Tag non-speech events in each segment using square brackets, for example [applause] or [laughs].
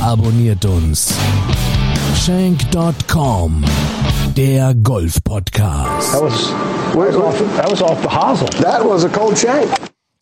abonniert uns. Shank.com, der Golf-Podcast. That was, that was off, that was off the hosel. That was a cold shank.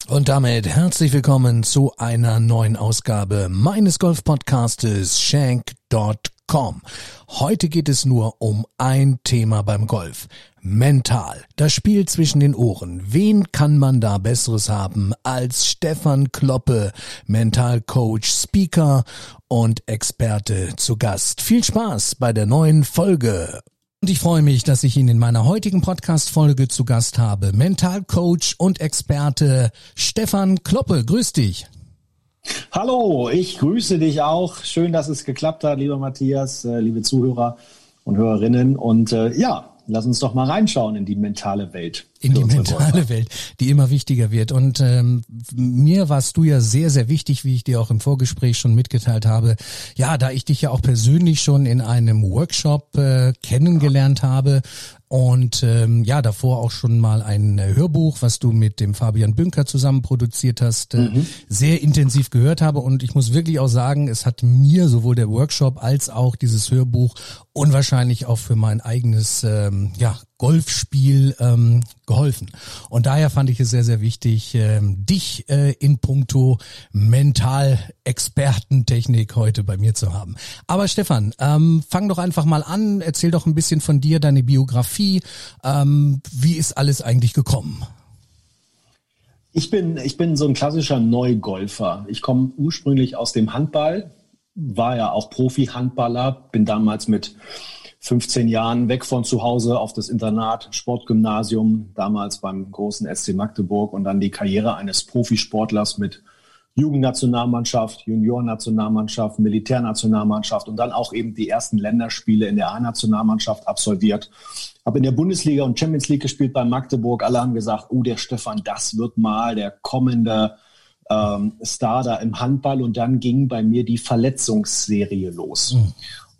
Und damit herzlich willkommen zu einer neuen Ausgabe meines Golf-Podcastes Shank.com. Heute geht es nur um ein Thema beim Golf. Mental. Das Spiel zwischen den Ohren. Wen kann man da Besseres haben als Stefan Kloppe, Mentalcoach, Speaker und Experte zu Gast. Viel Spaß bei der neuen Folge. Und ich freue mich, dass ich ihn in meiner heutigen Podcast-Folge zu Gast habe. Mentalcoach und Experte Stefan Kloppe. Grüß dich. Hallo, ich grüße dich auch. Schön, dass es geklappt hat, lieber Matthias, äh, liebe Zuhörer und Hörerinnen. Und äh, ja, lass uns doch mal reinschauen in die mentale Welt. In die mentale Golfer. Welt, die immer wichtiger wird. Und ähm, mir warst du ja sehr, sehr wichtig, wie ich dir auch im Vorgespräch schon mitgeteilt habe. Ja, da ich dich ja auch persönlich schon in einem Workshop äh, kennengelernt habe, und ähm, ja, davor auch schon mal ein äh, Hörbuch, was du mit dem Fabian Bünker zusammen produziert hast, äh, mhm. sehr intensiv gehört habe. Und ich muss wirklich auch sagen, es hat mir sowohl der Workshop als auch dieses Hörbuch unwahrscheinlich auch für mein eigenes ähm, ja, Golfspiel ähm, geholfen. Und daher fand ich es sehr, sehr wichtig, ähm, dich äh, in puncto Mental-Expertentechnik heute bei mir zu haben. Aber Stefan, ähm, fang doch einfach mal an, erzähl doch ein bisschen von dir, deine Biografie. Ähm, wie ist alles eigentlich gekommen? Ich bin, ich bin so ein klassischer Neugolfer. Ich komme ursprünglich aus dem Handball, war ja auch Profi-Handballer, bin damals mit 15 Jahren weg von zu Hause auf das Internat, Sportgymnasium, damals beim großen SC Magdeburg und dann die Karriere eines Profisportlers mit Jugendnationalmannschaft, Juniornationalmannschaft, Militärnationalmannschaft und dann auch eben die ersten Länderspiele in der A-Nationalmannschaft absolviert. Habe in der Bundesliga und Champions League gespielt bei Magdeburg. Alle haben gesagt, oh, der Stefan, das wird mal der kommende ähm, Star da im Handball. Und dann ging bei mir die Verletzungsserie los. Mhm.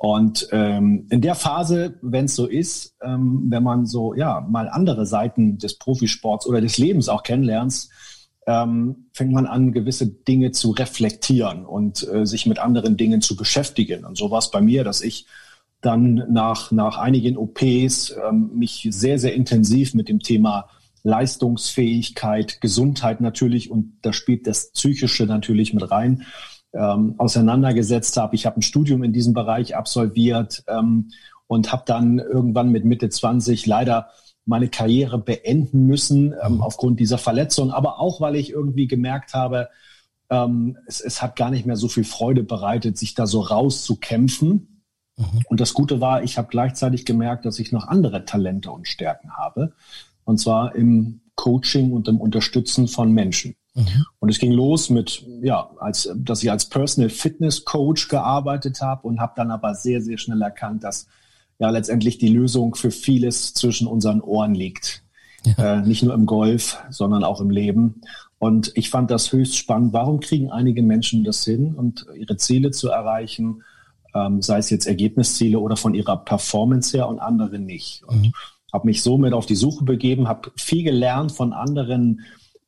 Und ähm, in der Phase, wenn es so ist, ähm, wenn man so ja mal andere Seiten des Profisports oder des Lebens auch kennenlernt, ähm, fängt man an, gewisse Dinge zu reflektieren und äh, sich mit anderen Dingen zu beschäftigen. Und so war es bei mir, dass ich dann nach, nach einigen OPs ähm, mich sehr, sehr intensiv mit dem Thema Leistungsfähigkeit, Gesundheit natürlich und da spielt das Psychische natürlich mit rein ähm, auseinandergesetzt habe. Ich habe ein Studium in diesem Bereich absolviert ähm, und habe dann irgendwann mit Mitte 20 leider meine Karriere beenden müssen ähm, mhm. aufgrund dieser Verletzung, aber auch weil ich irgendwie gemerkt habe, ähm, es, es hat gar nicht mehr so viel Freude bereitet, sich da so rauszukämpfen. Mhm. Und das Gute war, ich habe gleichzeitig gemerkt, dass ich noch andere Talente und Stärken habe. Und zwar im Coaching und im Unterstützen von Menschen. Mhm. Und es ging los mit, ja, als, dass ich als Personal Fitness Coach gearbeitet habe und habe dann aber sehr, sehr schnell erkannt, dass ja letztendlich die Lösung für vieles zwischen unseren Ohren liegt. Ja. Äh, nicht nur im Golf, sondern auch im Leben. Und ich fand das höchst spannend. Warum kriegen einige Menschen das hin und ihre Ziele zu erreichen, ähm, sei es jetzt Ergebnisziele oder von ihrer Performance her und andere nicht? Und mhm. habe mich somit auf die Suche begeben, habe viel gelernt von anderen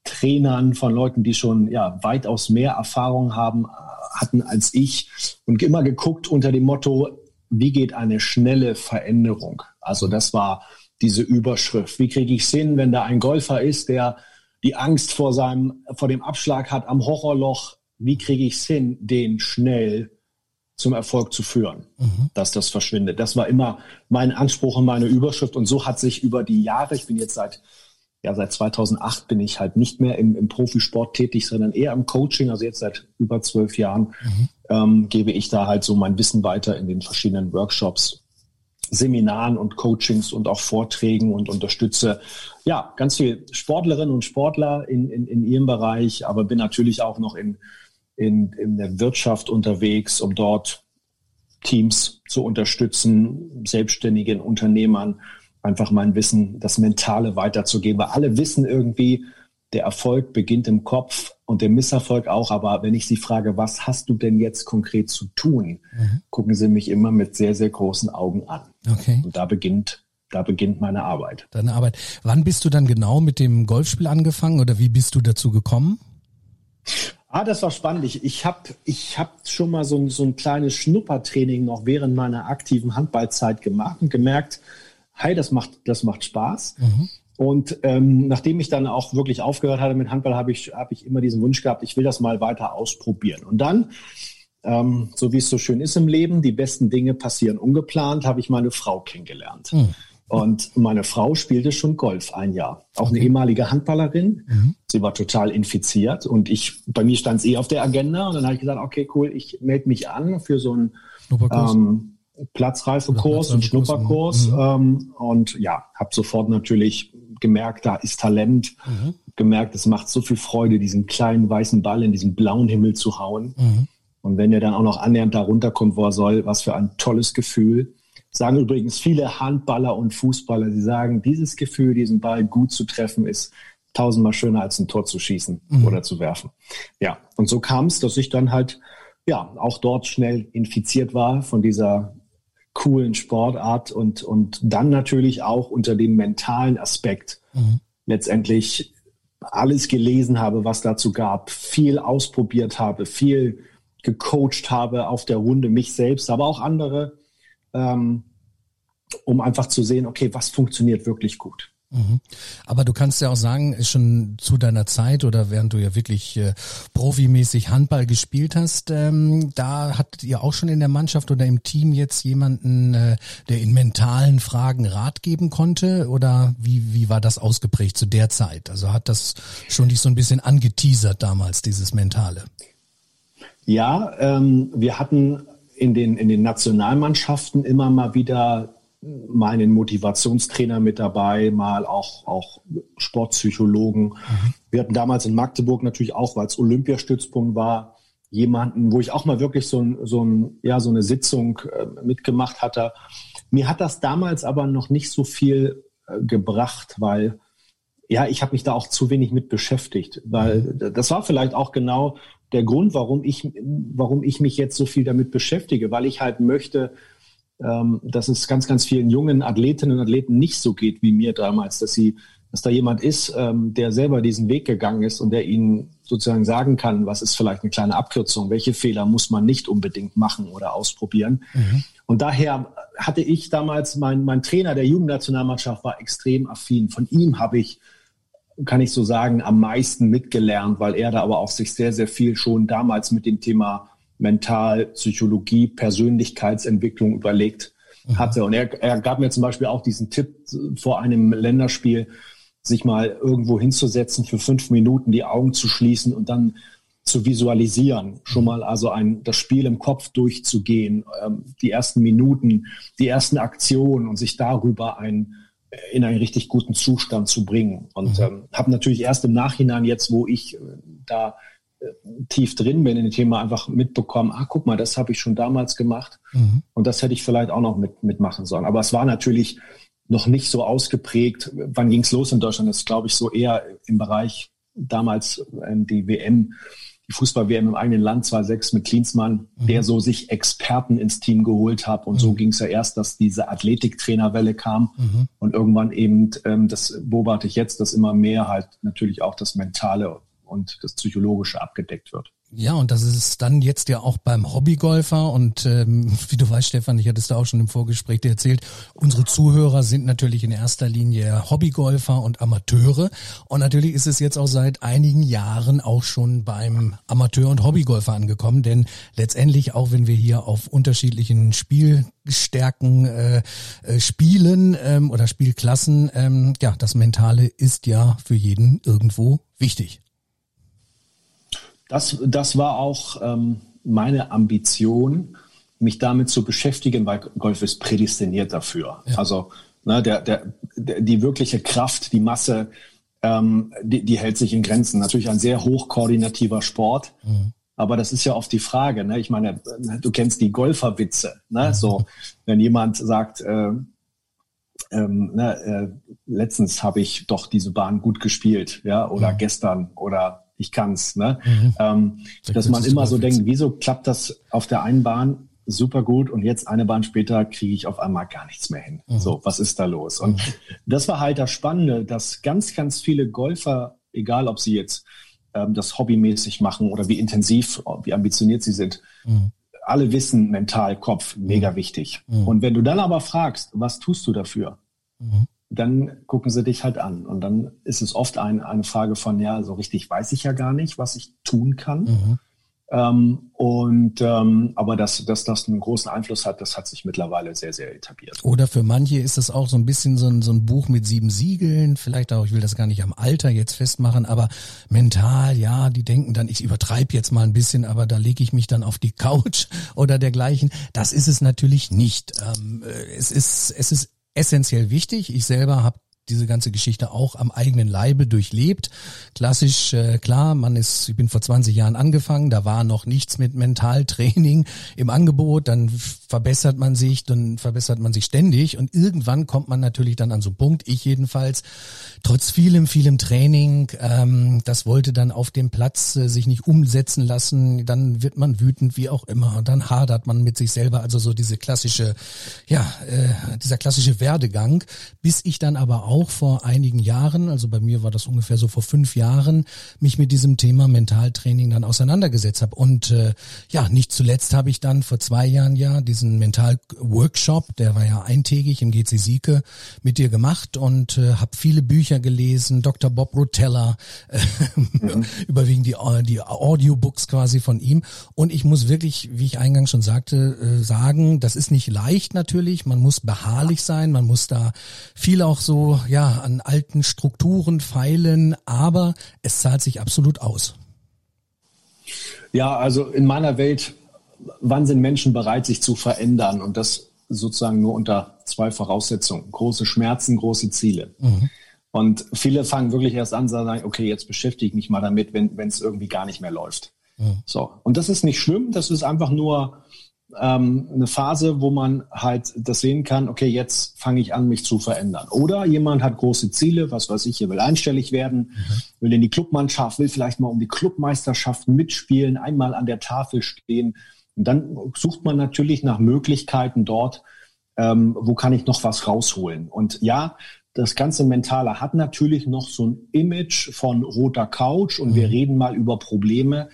Trainern, von Leuten, die schon ja weitaus mehr Erfahrung haben, hatten als ich und immer geguckt unter dem Motto, wie geht eine schnelle Veränderung? Also das war diese Überschrift. Wie kriege ich es hin, wenn da ein Golfer ist, der die Angst vor seinem, vor dem Abschlag hat am Horrorloch? Wie kriege ich es hin, den schnell zum Erfolg zu führen, mhm. dass das verschwindet? Das war immer mein Anspruch und meine Überschrift. Und so hat sich über die Jahre, ich bin jetzt seit ja, seit 2008 bin ich halt nicht mehr im, im Profisport tätig, sondern eher im Coaching. Also jetzt seit über zwölf Jahren mhm. ähm, gebe ich da halt so mein Wissen weiter in den verschiedenen Workshops, Seminaren und Coachings und auch Vorträgen und unterstütze ja ganz viel Sportlerinnen und Sportler in, in, in ihrem Bereich, aber bin natürlich auch noch in, in, in der Wirtschaft unterwegs, um dort Teams zu unterstützen, selbstständigen Unternehmern einfach mein Wissen, das Mentale weiterzugeben, weil alle wissen irgendwie, der Erfolg beginnt im Kopf und der Misserfolg auch. Aber wenn ich Sie frage, was hast du denn jetzt konkret zu tun, mhm. gucken Sie mich immer mit sehr, sehr großen Augen an. Okay. Und da beginnt, da beginnt meine Arbeit. Deine Arbeit. Wann bist du dann genau mit dem Golfspiel angefangen oder wie bist du dazu gekommen? Ah, das war spannend. Ich, ich habe ich hab schon mal so ein, so ein kleines Schnuppertraining noch während meiner aktiven Handballzeit gemacht und gemerkt, hey, das macht, das macht Spaß. Mhm. Und ähm, nachdem ich dann auch wirklich aufgehört hatte mit Handball, habe ich, hab ich immer diesen Wunsch gehabt, ich will das mal weiter ausprobieren. Und dann, ähm, so wie es so schön ist im Leben, die besten Dinge passieren ungeplant, habe ich meine Frau kennengelernt. Mhm. Und meine Frau spielte schon Golf ein Jahr. Auch eine ehemalige Handballerin. Mhm. Sie war total infiziert und ich, bei mir stand es eh auf der Agenda und dann habe ich gesagt, okay, cool, ich melde mich an für so ein ähm, Platzreifekurs und Schnupperkurs. Mhm. Ähm, und ja, habe sofort natürlich gemerkt, da ist Talent. Mhm. Gemerkt, es macht so viel Freude, diesen kleinen weißen Ball in diesen blauen Himmel zu hauen. Mhm. Und wenn er dann auch noch annähernd da runterkommt, wo er soll, was für ein tolles Gefühl sagen übrigens viele Handballer und Fußballer, sie sagen, dieses Gefühl, diesen Ball gut zu treffen, ist tausendmal schöner als ein Tor zu schießen mhm. oder zu werfen. Ja, und so kam es, dass ich dann halt ja auch dort schnell infiziert war von dieser coolen Sportart und, und dann natürlich auch unter dem mentalen Aspekt mhm. letztendlich alles gelesen habe, was dazu gab, viel ausprobiert habe, viel gecoacht habe auf der Runde, mich selbst, aber auch andere ähm, um einfach zu sehen, okay, was funktioniert wirklich gut. Mhm. Aber du kannst ja auch sagen, schon zu deiner Zeit oder während du ja wirklich äh, profimäßig Handball gespielt hast, ähm, da hattet ihr auch schon in der Mannschaft oder im Team jetzt jemanden, äh, der in mentalen Fragen Rat geben konnte? Oder wie, wie war das ausgeprägt zu der Zeit? Also hat das schon dich so ein bisschen angeteasert damals, dieses Mentale? Ja, ähm, wir hatten in den, in den Nationalmannschaften immer mal wieder mal einen Motivationstrainer mit dabei, mal auch, auch Sportpsychologen. Mhm. Wir hatten damals in Magdeburg natürlich auch, weil es Olympiastützpunkt war, jemanden, wo ich auch mal wirklich so, ein, so, ein, ja, so eine Sitzung äh, mitgemacht hatte. Mir hat das damals aber noch nicht so viel äh, gebracht, weil ja, ich habe mich da auch zu wenig mit beschäftigt, weil mhm. das war vielleicht auch genau der Grund, warum ich, warum ich mich jetzt so viel damit beschäftige, weil ich halt möchte, ähm, dass es ganz, ganz vielen jungen Athletinnen und Athleten nicht so geht wie mir damals, dass sie, dass da jemand ist, ähm, der selber diesen Weg gegangen ist und der ihnen sozusagen sagen kann, was ist vielleicht eine kleine Abkürzung, welche Fehler muss man nicht unbedingt machen oder ausprobieren. Mhm. Und daher hatte ich damals, mein, mein Trainer der Jugendnationalmannschaft war extrem affin. Von ihm habe ich kann ich so sagen, am meisten mitgelernt, weil er da aber auch sich sehr, sehr viel schon damals mit dem Thema Mental, Psychologie, Persönlichkeitsentwicklung überlegt mhm. hatte. Und er, er gab mir zum Beispiel auch diesen Tipp vor einem Länderspiel, sich mal irgendwo hinzusetzen, für fünf Minuten die Augen zu schließen und dann zu visualisieren, schon mhm. mal also ein, das Spiel im Kopf durchzugehen, ähm, die ersten Minuten, die ersten Aktionen und sich darüber ein, in einen richtig guten Zustand zu bringen. Und mhm. ähm, habe natürlich erst im Nachhinein jetzt, wo ich äh, da tief drin bin in dem Thema, einfach mitbekommen, ah, guck mal, das habe ich schon damals gemacht mhm. und das hätte ich vielleicht auch noch mit, mitmachen sollen. Aber es war natürlich noch nicht so ausgeprägt. Wann ging es los in Deutschland? Das glaube ich so eher im Bereich damals ähm, die WM die Fußball-WM im eigenen Land 2-6 mit Klinsmann, mhm. der so sich Experten ins Team geholt hat. Und mhm. so ging es ja erst, dass diese Athletiktrainerwelle kam mhm. und irgendwann eben, ähm, das beobachte ich jetzt, dass immer mehr halt natürlich auch das Mentale und das Psychologische abgedeckt wird. Ja, und das ist dann jetzt ja auch beim Hobbygolfer und ähm, [laughs] wie du weißt, Stefan, ich hatte es da auch schon im Vorgespräch erzählt, unsere Zuhörer sind natürlich in erster Linie Hobbygolfer und Amateure und natürlich ist es jetzt auch seit einigen Jahren auch schon beim Amateur- und Hobbygolfer angekommen, denn letztendlich, auch wenn wir hier auf unterschiedlichen Spielstärken äh, äh, spielen ähm, oder Spielklassen, ähm, ja, das Mentale ist ja für jeden irgendwo wichtig. Das, das war auch ähm, meine Ambition, mich damit zu beschäftigen, weil Golf ist prädestiniert dafür. Ja. Also ne, der, der, der, die wirkliche Kraft, die Masse, ähm, die, die hält sich in Grenzen. Natürlich ein sehr hochkoordinativer Sport. Mhm. Aber das ist ja oft die Frage. Ne? Ich meine, du kennst die Golferwitze. Ne? So, wenn jemand sagt, äh, ähm, ne, äh, letztens habe ich doch diese Bahn gut gespielt, ja, oder mhm. gestern oder ich kann's, ne? Mhm. Ähm, dass man immer so denkt, wieso klappt das auf der einen Bahn super gut und jetzt eine Bahn später kriege ich auf einmal gar nichts mehr hin. Mhm. So, was ist da los? Und mhm. das war halt das Spannende, dass ganz, ganz viele Golfer, egal ob sie jetzt ähm, das hobbymäßig machen oder wie intensiv, wie ambitioniert sie sind, mhm. alle wissen, mental, Kopf, mega mhm. wichtig. Mhm. Und wenn du dann aber fragst, was tust du dafür? Dann gucken sie dich halt an. Und dann ist es oft ein, eine Frage von, ja, so richtig weiß ich ja gar nicht, was ich tun kann. Mhm. Ähm, und ähm, aber dass, dass das einen großen Einfluss hat, das hat sich mittlerweile sehr, sehr etabliert. Oder für manche ist das auch so ein bisschen so ein, so ein Buch mit sieben Siegeln, vielleicht auch, ich will das gar nicht am Alter jetzt festmachen, aber mental, ja, die denken dann, ich übertreibe jetzt mal ein bisschen, aber da lege ich mich dann auf die Couch [laughs] oder dergleichen. Das ist es natürlich nicht. Ähm, äh, es ist, es ist essentiell wichtig. Ich selber habe diese ganze Geschichte auch am eigenen Leibe durchlebt. Klassisch, äh, klar, man ist, ich bin vor 20 Jahren angefangen, da war noch nichts mit Mentaltraining im Angebot, dann verbessert man sich, dann verbessert man sich ständig und irgendwann kommt man natürlich dann an so einen Punkt, ich jedenfalls, trotz vielem, vielem Training, ähm, das wollte dann auf dem Platz äh, sich nicht umsetzen lassen, dann wird man wütend, wie auch immer, und dann hadert man mit sich selber, also so diese klassische, ja, äh, dieser klassische Werdegang, bis ich dann aber auch auch vor einigen Jahren, also bei mir war das ungefähr so vor fünf Jahren, mich mit diesem Thema Mentaltraining dann auseinandergesetzt habe. Und äh, ja, nicht zuletzt habe ich dann vor zwei Jahren ja diesen Mental-Workshop, der war ja eintägig im GC Sieke, mit dir gemacht und äh, habe viele Bücher gelesen, Dr. Bob Rotella, äh, mhm. [laughs] überwiegend die, die Audiobooks quasi von ihm. Und ich muss wirklich, wie ich eingangs schon sagte, äh, sagen, das ist nicht leicht natürlich, man muss beharrlich sein, man muss da viel auch so ja, an alten Strukturen feilen, aber es zahlt sich absolut aus. Ja, also in meiner Welt, wann sind Menschen bereit, sich zu verändern? Und das sozusagen nur unter zwei Voraussetzungen. Große Schmerzen, große Ziele. Mhm. Und viele fangen wirklich erst an, sagen, okay, jetzt beschäftige ich mich mal damit, wenn es irgendwie gar nicht mehr läuft. Mhm. So. Und das ist nicht schlimm, das ist einfach nur ähm, eine Phase, wo man halt das sehen kann, okay, jetzt fange ich an, mich zu verändern. Oder jemand hat große Ziele, was weiß ich, er will einstellig werden, mhm. will in die Clubmannschaft, will vielleicht mal um die Clubmeisterschaft mitspielen, einmal an der Tafel stehen. Und dann sucht man natürlich nach Möglichkeiten dort, ähm, wo kann ich noch was rausholen. Und ja, das ganze Mentale hat natürlich noch so ein Image von roter Couch und mhm. wir reden mal über Probleme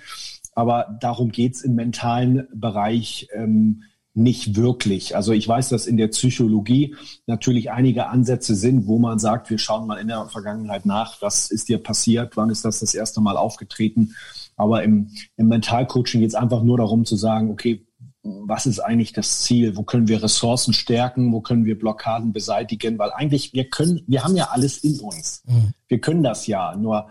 aber darum geht's im mentalen Bereich ähm, nicht wirklich. Also ich weiß, dass in der Psychologie natürlich einige Ansätze sind, wo man sagt, wir schauen mal in der Vergangenheit nach, was ist dir passiert, wann ist das das erste Mal aufgetreten. Aber im, im Mentalcoaching geht es einfach nur darum zu sagen, okay, was ist eigentlich das Ziel? Wo können wir Ressourcen stärken? Wo können wir Blockaden beseitigen? Weil eigentlich, wir können, wir haben ja alles in uns. Mhm. Wir können das ja. Nur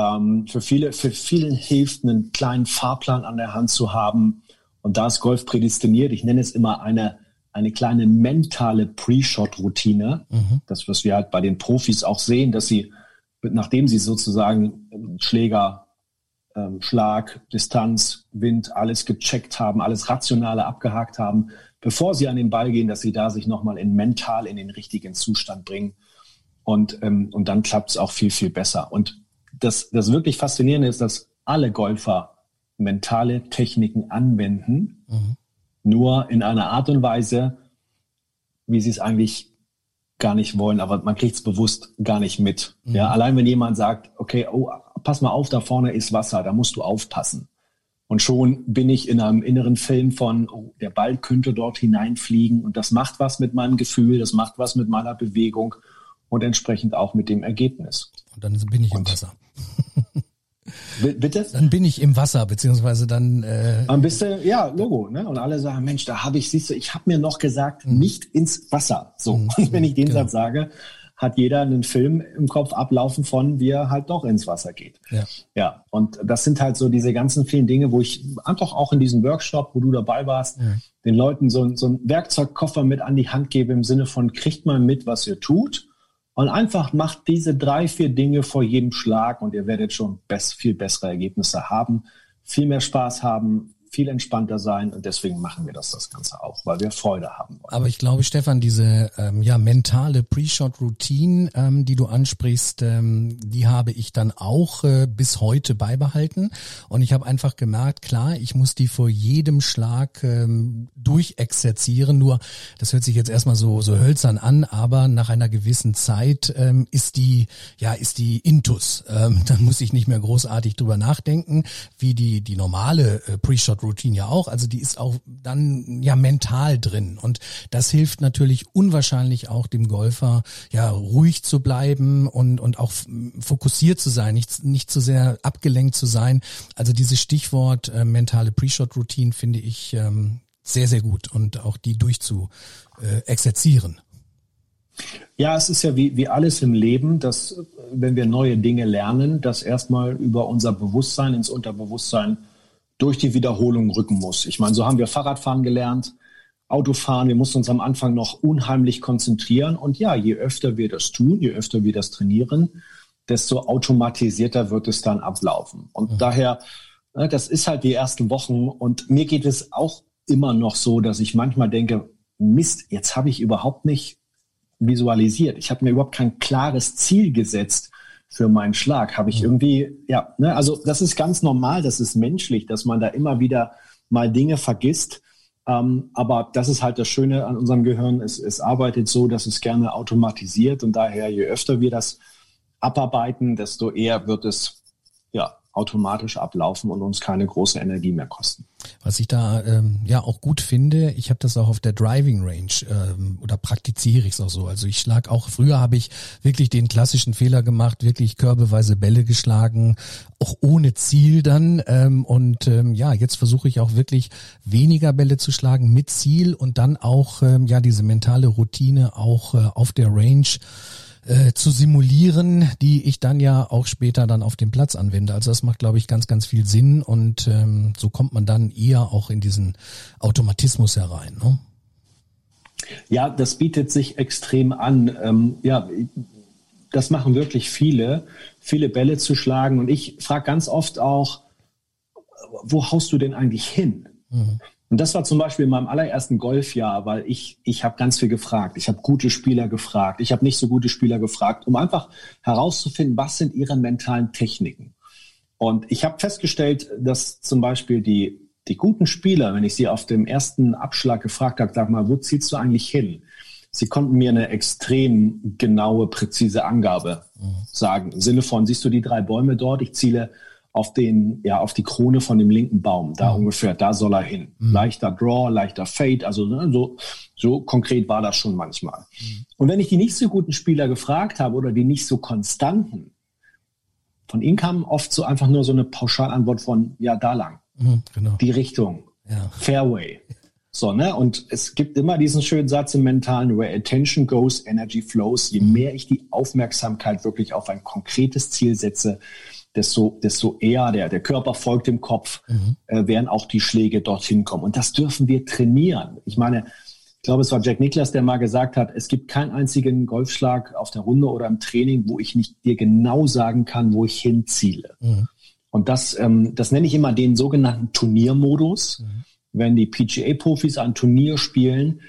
ähm, für viele, für vielen hilft, einen kleinen Fahrplan an der Hand zu haben. Und da ist Golf prädestiniert. Ich nenne es immer eine, eine kleine mentale Pre-Shot-Routine. Mhm. Das, was wir halt bei den Profis auch sehen, dass sie, nachdem sie sozusagen Schläger, ähm, Schlag, Distanz, Wind, alles gecheckt haben, alles Rationale abgehakt haben, bevor sie an den Ball gehen, dass sie da sich nochmal in mental in den richtigen Zustand bringen. Und, ähm, und dann klappt es auch viel, viel besser. Und das, das wirklich Faszinierende ist, dass alle Golfer mentale Techniken anwenden, mhm. nur in einer Art und Weise, wie sie es eigentlich gar nicht wollen, aber man kriegt es bewusst gar nicht mit. Mhm. Ja, allein wenn jemand sagt, okay, oh, pass mal auf, da vorne ist Wasser, da musst du aufpassen. Und schon bin ich in einem inneren Film von, oh, der Ball könnte dort hineinfliegen und das macht was mit meinem Gefühl, das macht was mit meiner Bewegung und entsprechend auch mit dem Ergebnis. Und dann bin ich im Wasser. Bitte? Dann bin ich im Wasser, beziehungsweise dann. Äh, dann bist du, ja, Logo, ne? Und alle sagen, Mensch, da habe ich, siehst du, ich habe mir noch gesagt, mhm. nicht ins Wasser. So. Mhm. Und wenn ich den genau. Satz sage, hat jeder einen Film im Kopf ablaufen von, wie er halt doch ins Wasser geht. Ja. ja. Und das sind halt so diese ganzen vielen Dinge, wo ich einfach auch in diesem Workshop, wo du dabei warst, ja. den Leuten so, so einen Werkzeugkoffer mit an die Hand gebe im Sinne von, kriegt mal mit, was ihr tut und einfach macht diese drei, vier Dinge vor jedem Schlag und ihr werdet schon best, viel bessere Ergebnisse haben. viel mehr Spaß haben, viel entspannter sein und deswegen machen wir das das Ganze auch, weil wir Freude haben wollen. Aber ich glaube, Stefan, diese ähm, ja mentale Pre-Shot-Routine, ähm, die du ansprichst, ähm, die habe ich dann auch äh, bis heute beibehalten und ich habe einfach gemerkt, klar, ich muss die vor jedem Schlag ähm, durchexerzieren. Nur, das hört sich jetzt erstmal so so hölzern an, aber nach einer gewissen Zeit ähm, ist die ja ist die Intus. Ähm, [laughs] dann muss ich nicht mehr großartig drüber nachdenken, wie die die normale äh, Pre-Shot Routine ja auch. Also die ist auch dann ja mental drin. Und das hilft natürlich unwahrscheinlich auch dem Golfer, ja, ruhig zu bleiben und, und auch fokussiert zu sein, nicht, nicht zu sehr abgelenkt zu sein. Also dieses Stichwort äh, mentale Pre-Shot-Routine finde ich ähm, sehr, sehr gut und auch die durchzu äh, exerzieren. Ja, es ist ja wie, wie alles im Leben, dass wenn wir neue Dinge lernen, dass erstmal über unser Bewusstsein ins Unterbewusstsein durch die Wiederholung rücken muss. Ich meine, so haben wir Fahrradfahren gelernt, Autofahren. Wir mussten uns am Anfang noch unheimlich konzentrieren. Und ja, je öfter wir das tun, je öfter wir das trainieren, desto automatisierter wird es dann ablaufen. Und mhm. daher, ne, das ist halt die ersten Wochen. Und mir geht es auch immer noch so, dass ich manchmal denke, Mist, jetzt habe ich überhaupt nicht visualisiert. Ich habe mir überhaupt kein klares Ziel gesetzt für meinen Schlag. Habe ich irgendwie, ja, ne, also das ist ganz normal, das ist menschlich, dass man da immer wieder mal Dinge vergisst. Ähm, aber das ist halt das Schöne an unserem Gehirn. Es, es arbeitet so, dass es gerne automatisiert und daher, je öfter wir das abarbeiten, desto eher wird es ja automatisch ablaufen und uns keine große Energie mehr kosten. Was ich da ähm, ja auch gut finde, ich habe das auch auf der Driving Range ähm, oder praktiziere ich es auch so. Also ich schlag auch, früher habe ich wirklich den klassischen Fehler gemacht, wirklich körbeweise Bälle geschlagen, auch ohne Ziel dann. Ähm, und ähm, ja, jetzt versuche ich auch wirklich weniger Bälle zu schlagen mit Ziel und dann auch ähm, ja diese mentale Routine auch äh, auf der Range äh, zu simulieren, die ich dann ja auch später dann auf dem Platz anwende. Also das macht, glaube ich, ganz, ganz viel Sinn und ähm, so kommt man dann eher auch in diesen Automatismus herein. Ne? Ja, das bietet sich extrem an. Ähm, ja, das machen wirklich viele, viele Bälle zu schlagen. Und ich frage ganz oft auch, wo haust du denn eigentlich hin? Mhm. Und das war zum Beispiel in meinem allerersten Golfjahr, weil ich, ich habe ganz viel gefragt. Ich habe gute Spieler gefragt. Ich habe nicht so gute Spieler gefragt, um einfach herauszufinden, was sind ihre mentalen Techniken. Und ich habe festgestellt, dass zum Beispiel die, die guten Spieler, wenn ich sie auf dem ersten Abschlag gefragt habe, sag mal, wo zielst du eigentlich hin? Sie konnten mir eine extrem genaue, präzise Angabe mhm. sagen. Im Sinne von, siehst du die drei Bäume dort? Ich ziele auf den, ja, auf die Krone von dem linken Baum. Da mhm. ungefähr, da soll er hin. Mhm. Leichter Draw, leichter Fade, also ne, so, so konkret war das schon manchmal. Mhm. Und wenn ich die nicht so guten Spieler gefragt habe oder die nicht so konstanten, von ihnen kam oft so einfach nur so eine Pauschalantwort von, ja, da lang. Mhm, genau. Die Richtung. Ja. Fairway. So, ne? Und es gibt immer diesen schönen Satz im Mentalen, where attention goes, energy flows. Je mhm. mehr ich die Aufmerksamkeit wirklich auf ein konkretes Ziel setze, desto, desto eher der, der Körper folgt dem Kopf, mhm. äh, werden auch die Schläge dorthin kommen. Und das dürfen wir trainieren. Ich meine, ich glaube, es war Jack Nicklaus, der mal gesagt hat, es gibt keinen einzigen Golfschlag auf der Runde oder im Training, wo ich nicht dir genau sagen kann, wo ich hinziele. Mhm. Und das, ähm, das nenne ich immer den sogenannten Turniermodus. Mhm. Wenn die PGA-Profis ein Turnier spielen,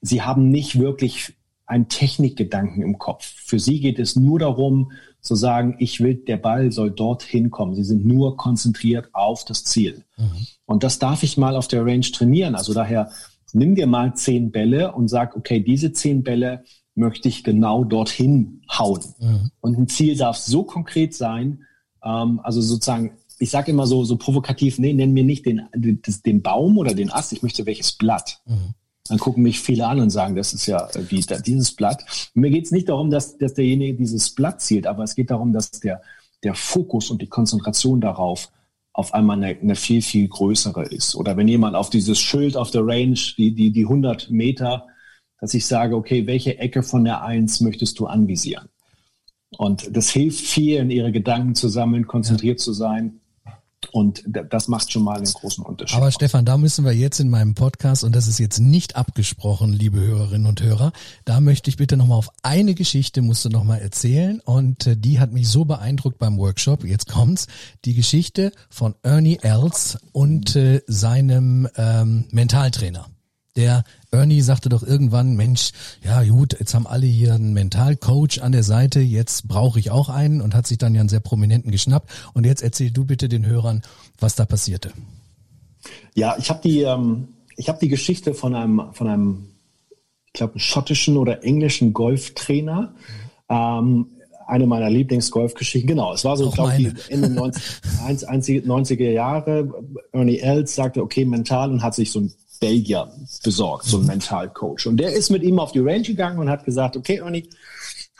sie haben nicht wirklich einen Technikgedanken im Kopf. Für sie geht es nur darum, zu sagen, ich will, der Ball soll dorthin kommen. Sie sind nur konzentriert auf das Ziel. Mhm. Und das darf ich mal auf der Range trainieren. Also daher nimm dir mal zehn Bälle und sag, okay, diese zehn Bälle möchte ich genau dorthin hauen. Mhm. Und ein Ziel darf so konkret sein, ähm, also sozusagen, ich sage immer so, so provokativ, nee, nenn mir nicht den, den, den Baum oder den Ast, ich möchte welches Blatt. Mhm. Dann gucken mich viele an und sagen, das ist ja äh, wie dieses Blatt. Und mir geht es nicht darum, dass, dass derjenige dieses Blatt zielt, aber es geht darum, dass der, der Fokus und die Konzentration darauf auf einmal eine, eine viel, viel größere ist. Oder wenn jemand auf dieses Schild auf der Range, die, die, die 100 Meter, dass ich sage, okay, welche Ecke von der Eins möchtest du anvisieren? Und das hilft vielen, ihre Gedanken zu sammeln, konzentriert ja. zu sein Und das macht schon mal einen großen Unterschied. Aber Stefan, da müssen wir jetzt in meinem Podcast, und das ist jetzt nicht abgesprochen, liebe Hörerinnen und Hörer, da möchte ich bitte nochmal auf eine Geschichte, musst du nochmal erzählen. Und äh, die hat mich so beeindruckt beim Workshop, jetzt kommt's, die Geschichte von Ernie Els und äh, seinem ähm, Mentaltrainer. Der Ernie sagte doch irgendwann, Mensch, ja gut, jetzt haben alle hier einen Mentalcoach an der Seite, jetzt brauche ich auch einen und hat sich dann ja einen sehr prominenten geschnappt. Und jetzt erzähl du bitte den Hörern, was da passierte. Ja, ich habe die, ähm, ich habe die Geschichte von einem, von einem, ich glaube, schottischen oder englischen Golftrainer. Ähm, eine meiner Lieblingsgolfgeschichten. Genau, es war so, glaube ich, Ende 90, 90er [laughs] Jahre. Ernie Els sagte, okay, mental und hat sich so ein Belgier besorgt, so ein mhm. Mentalcoach. Und der ist mit ihm auf die Range gegangen und hat gesagt, okay, Ernie,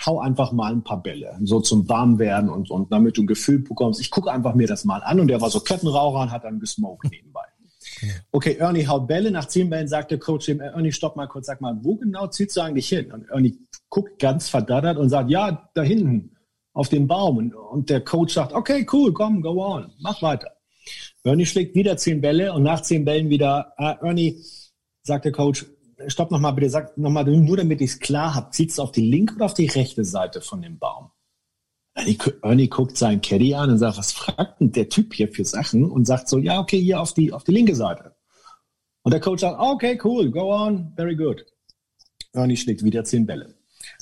hau einfach mal ein paar Bälle, so zum Warmwerden und, und damit du ein Gefühl bekommst. Ich gucke einfach mir das mal an. Und der war so Kettenraucher und hat dann gesmoked nebenbei. Okay, Ernie haut Bälle. Nach zehn Bällen sagt der Coach ihm, Ernie, stopp mal kurz, sag mal, wo genau ziehst du eigentlich hin? Und Ernie guckt ganz verdattert und sagt, ja, da hinten, auf dem Baum. Und, und der Coach sagt, okay, cool, komm, go on, mach weiter. Ernie schlägt wieder zehn Bälle und nach zehn Bällen wieder, äh, Ernie, sagt der Coach, stopp nochmal bitte, sag nochmal, nur damit ich es klar habe, zieht es auf die linke oder auf die rechte Seite von dem Baum? Ernie, Ernie guckt seinen Caddy an und sagt, was fragt denn der Typ hier für Sachen? Und sagt so, ja, okay, hier auf die, auf die linke Seite. Und der Coach sagt, okay, cool, go on, very good. Ernie schlägt wieder zehn Bälle.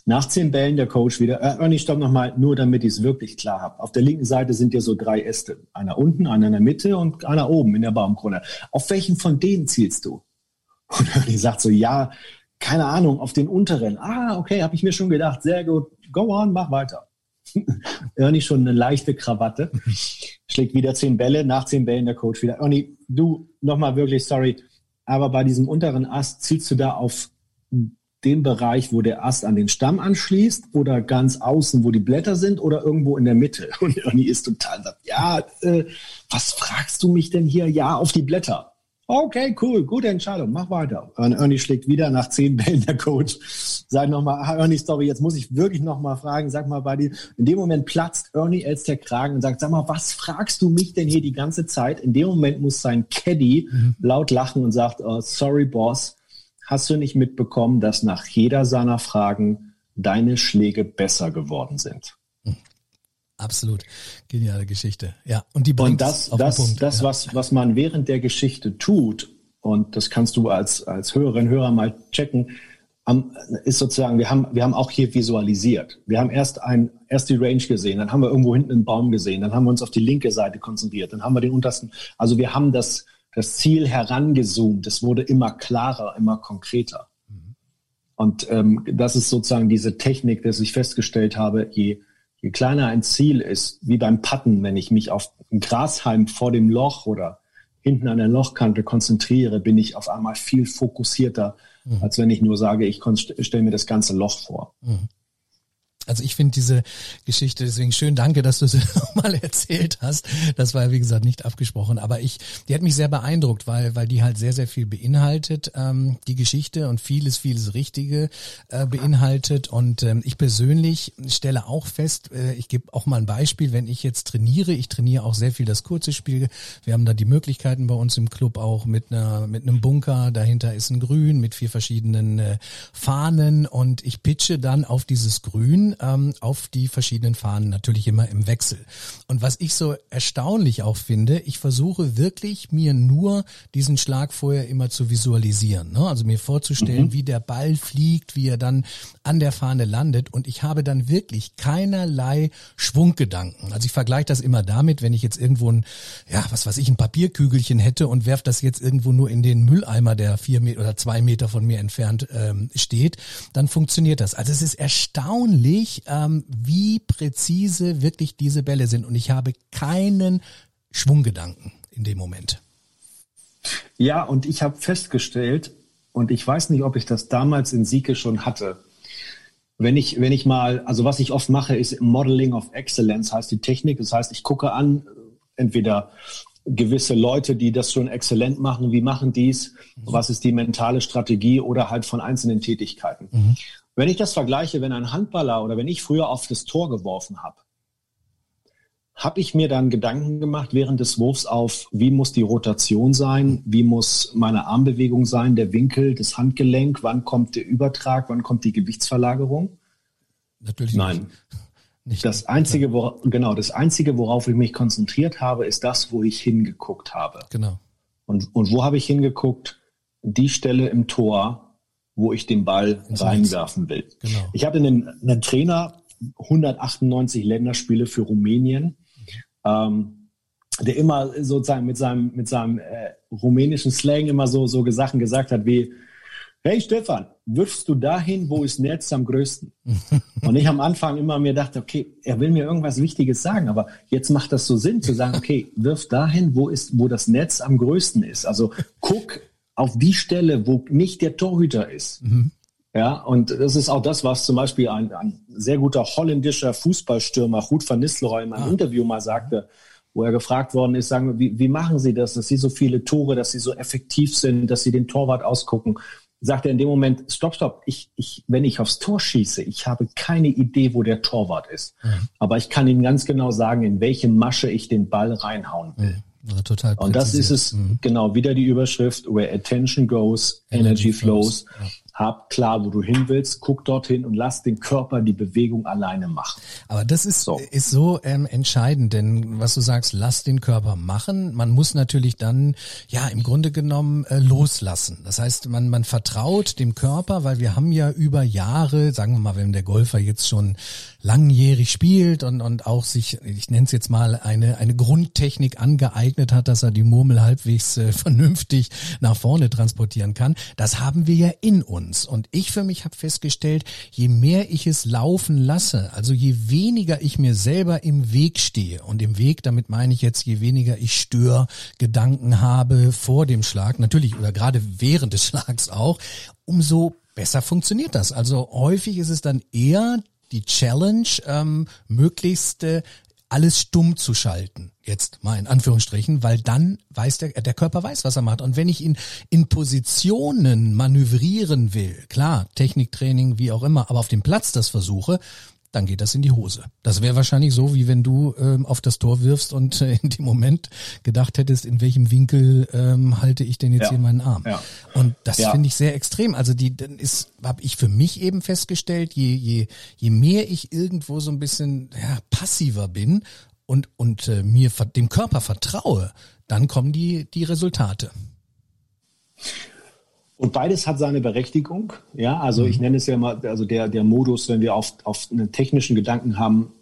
Nach zehn Bällen der Coach wieder, äh, Ernie, stopp nochmal, nur damit ich es wirklich klar habe. Auf der linken Seite sind ja so drei Äste. Einer unten, einer in der Mitte und einer oben in der Baumkrone. Auf welchen von denen zielst du? Und [laughs] Ernie sagt so, ja, keine Ahnung, auf den unteren. Ah, okay, habe ich mir schon gedacht. Sehr gut. Go on, mach weiter. [laughs] Ernie schon eine leichte Krawatte. Schlägt wieder zehn Bälle. Nach zehn Bällen der Coach wieder. Ernie, du, nochmal wirklich sorry. Aber bei diesem unteren Ast zielst du da auf den Bereich, wo der Ast an den Stamm anschließt oder ganz außen, wo die Blätter sind oder irgendwo in der Mitte? [laughs] Und Ernie ist total sagt, ja, äh, was fragst du mich denn hier? Ja, auf die Blätter. Okay, cool, gute Entscheidung, mach weiter. Und Ernie schlägt wieder nach zehn Bällen der Coach. Sag nochmal, ah, Ernie, sorry, jetzt muss ich wirklich nochmal fragen, sag mal bei dir. In dem Moment platzt Ernie als der Kragen und sagt, sag mal, was fragst du mich denn hier die ganze Zeit? In dem Moment muss sein Caddy mhm. laut lachen und sagt, oh, sorry, Boss, hast du nicht mitbekommen, dass nach jeder seiner Fragen deine Schläge besser geworden sind? Absolut. Geniale Geschichte. Ja. Und die bringt Und das, das, das, ja. was, was man während der Geschichte tut, und das kannst du als, als Hörerin, Hörer mal checken, ist sozusagen, wir haben, wir haben auch hier visualisiert. Wir haben erst ein, erst die Range gesehen, dann haben wir irgendwo hinten einen Baum gesehen, dann haben wir uns auf die linke Seite konzentriert, dann haben wir den untersten, also wir haben das, das Ziel herangezoomt. Es wurde immer klarer, immer konkreter. Mhm. Und ähm, das ist sozusagen diese Technik, dass ich festgestellt habe, je, je kleiner ein Ziel ist, wie beim Patten, wenn ich mich auf ein Grashalm vor dem Loch oder hinten an der Lochkante konzentriere, bin ich auf einmal viel fokussierter, mhm. als wenn ich nur sage, ich stelle mir das ganze Loch vor. Mhm. Also ich finde diese Geschichte deswegen schön, danke, dass du sie [laughs] nochmal erzählt hast. Das war ja wie gesagt nicht abgesprochen, aber ich, die hat mich sehr beeindruckt, weil weil die halt sehr sehr viel beinhaltet, ähm, die Geschichte und vieles vieles Richtige äh, beinhaltet. Und ähm, ich persönlich stelle auch fest, äh, ich gebe auch mal ein Beispiel, wenn ich jetzt trainiere, ich trainiere auch sehr viel das kurze Spiel. Wir haben da die Möglichkeiten bei uns im Club auch mit einer mit einem Bunker. Dahinter ist ein Grün mit vier verschiedenen äh, Fahnen und ich pitche dann auf dieses Grün ähm, auf die verschiedenen Fahnen, natürlich immer im Wechsel. Und was ich so erstaunlich auch finde, ich versuche wirklich mir nur diesen Schlag vorher immer zu visualisieren. Ne? Also mir vorzustellen, mhm. wie der Ball fliegt, wie er dann an der Fahne landet und ich habe dann wirklich keinerlei Schwunggedanken. Also ich vergleiche das immer damit, wenn ich jetzt irgendwo ein, ja, was weiß ich, ein Papierkügelchen hätte und werf das jetzt irgendwo nur in den Mülleimer, der vier Meter oder zwei Meter von mir entfernt ähm, steht, dann funktioniert das. Also es ist erstaunlich, ich, ähm, wie präzise wirklich diese Bälle sind. Und ich habe keinen Schwunggedanken in dem Moment. Ja, und ich habe festgestellt, und ich weiß nicht, ob ich das damals in Sieke schon hatte, wenn ich, wenn ich mal, also was ich oft mache, ist Modeling of Excellence, heißt die Technik. Das heißt, ich gucke an, entweder gewisse Leute, die das schon exzellent machen, wie machen dies, mhm. was ist die mentale Strategie oder halt von einzelnen Tätigkeiten. Mhm. Wenn ich das vergleiche, wenn ein Handballer oder wenn ich früher auf das Tor geworfen habe, habe ich mir dann Gedanken gemacht während des Wurfs auf, wie muss die Rotation sein, wie muss meine Armbewegung sein, der Winkel, das Handgelenk, wann kommt der Übertrag, wann kommt die Gewichtsverlagerung? Natürlich Nein. [laughs] Nicht. Das einzige, wora, genau, das einzige, worauf ich mich konzentriert habe, ist das, wo ich hingeguckt habe. Genau. Und, und wo habe ich hingeguckt? Die Stelle im Tor, wo ich den Ball Ins reinwerfen will. Genau. Ich hatte einen, einen Trainer, 198 Länderspiele für Rumänien, ähm, der immer sozusagen mit seinem, mit seinem äh, rumänischen Slang immer so, so Sachen gesagt hat wie, hey Stefan, wirfst du dahin, wo ist Netz am größten? [laughs] Und ich am Anfang immer mir dachte, okay, er will mir irgendwas Wichtiges sagen, aber jetzt macht das so Sinn zu sagen, okay, wirf dahin, wo ist, wo das Netz am größten ist. Also guck auf die Stelle, wo nicht der Torhüter ist. Mhm. Ja, und das ist auch das, was zum Beispiel ein, ein sehr guter holländischer Fußballstürmer, Ruud van Nistelrooy, in einem ah. Interview mal sagte, wo er gefragt worden ist, sagen wir, wie, wie machen Sie das, dass Sie so viele Tore, dass Sie so effektiv sind, dass Sie den Torwart ausgucken? Sagt er in dem Moment, stopp, stopp, ich, ich, wenn ich aufs Tor schieße, ich habe keine Idee, wo der Torwart ist. Mhm. Aber ich kann Ihnen ganz genau sagen, in welche Masche ich den Ball reinhauen will. Also total Und das ist es, mhm. genau, wieder die Überschrift, where attention goes, energy, energy flows. flows. Ja hab klar, wo du hin willst, guck dorthin und lass den Körper die Bewegung alleine machen. Aber das ist so, ist so ähm, entscheidend, denn was du sagst, lass den Körper machen. Man muss natürlich dann, ja, im Grunde genommen äh, loslassen. Das heißt, man, man vertraut dem Körper, weil wir haben ja über Jahre, sagen wir mal, wenn der Golfer jetzt schon langjährig spielt und, und auch sich, ich nenne es jetzt mal, eine, eine Grundtechnik angeeignet hat, dass er die Murmel halbwegs äh, [laughs] vernünftig nach vorne transportieren kann. Das haben wir ja in uns. Und ich für mich habe festgestellt, je mehr ich es laufen lasse, also je weniger ich mir selber im Weg stehe, und im Weg, damit meine ich jetzt, je weniger ich Störgedanken habe vor dem Schlag, natürlich oder gerade während des [laughs] Schlags auch, umso besser funktioniert das. Also häufig ist es dann eher die Challenge, ähm, möglichst äh, alles stumm zu schalten. Jetzt mal in Anführungsstrichen, weil dann weiß der, der Körper weiß, was er macht. Und wenn ich ihn in Positionen manövrieren will, klar, Techniktraining, wie auch immer, aber auf dem Platz das versuche, dann geht das in die Hose. Das wäre wahrscheinlich so, wie wenn du ähm, auf das Tor wirfst und äh, in dem Moment gedacht hättest, in welchem Winkel ähm, halte ich denn jetzt ja. hier meinen Arm. Ja. Und das ja. finde ich sehr extrem. Also die dann ist, habe ich für mich eben festgestellt, je, je, je mehr ich irgendwo so ein bisschen ja, passiver bin und, und äh, mir dem Körper vertraue, dann kommen die, die Resultate. Und beides hat seine Berechtigung. Ja, also mhm. ich nenne es ja mal, also der, der Modus, wenn wir auf, auf einen technischen Gedanken haben,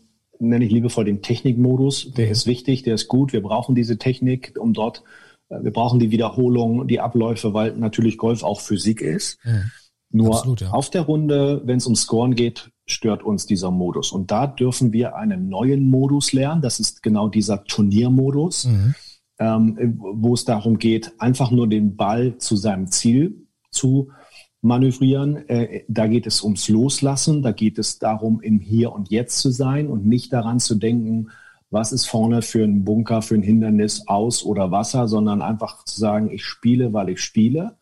nenne ich liebevoll den Technikmodus. Der mhm. ist wichtig, der ist gut. Wir brauchen diese Technik, um dort, äh, wir brauchen die Wiederholung, die Abläufe, weil natürlich Golf auch Physik ist. Mhm. Nur Absolut, ja. auf der Runde, wenn es um Scoren geht, stört uns dieser Modus. Und da dürfen wir einen neuen Modus lernen. Das ist genau dieser Turniermodus, mhm. ähm, wo es darum geht, einfach nur den Ball zu seinem Ziel zu manövrieren. Äh, da geht es ums Loslassen, da geht es darum, im Hier und Jetzt zu sein und nicht daran zu denken, was ist vorne für ein Bunker, für ein Hindernis aus oder Wasser, sondern einfach zu sagen, ich spiele, weil ich spiele.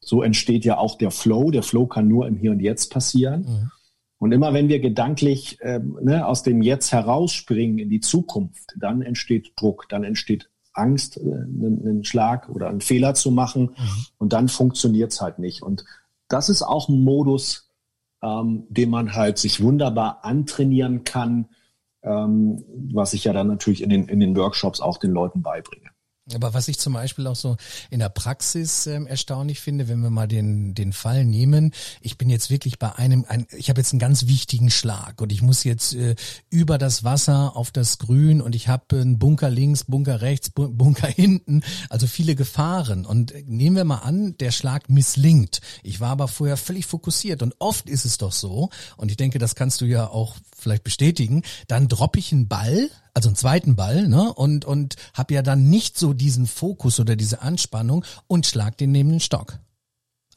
So entsteht ja auch der Flow. Der Flow kann nur im Hier und Jetzt passieren. Mhm. Und immer wenn wir gedanklich äh, ne, aus dem Jetzt herausspringen in die Zukunft, dann entsteht Druck, dann entsteht Angst, äh, einen, einen Schlag oder einen Fehler zu machen. Mhm. Und dann funktioniert es halt nicht. Und das ist auch ein Modus, ähm, den man halt sich wunderbar antrainieren kann, ähm, was ich ja dann natürlich in den, in den Workshops auch den Leuten beibringe. Aber was ich zum Beispiel auch so in der Praxis ähm, erstaunlich finde, wenn wir mal den den Fall nehmen, ich bin jetzt wirklich bei einem, ein, ich habe jetzt einen ganz wichtigen Schlag und ich muss jetzt äh, über das Wasser auf das Grün und ich habe einen Bunker links, Bunker rechts, Bunker [laughs] hinten, also viele Gefahren. Und nehmen wir mal an, der Schlag misslingt. Ich war aber vorher völlig fokussiert und oft ist es doch so, und ich denke, das kannst du ja auch vielleicht bestätigen, dann droppe ich einen Ball, also einen zweiten Ball, ne, und und habe ja dann nicht so diesen Fokus oder diese Anspannung und schlag den neben den Stock.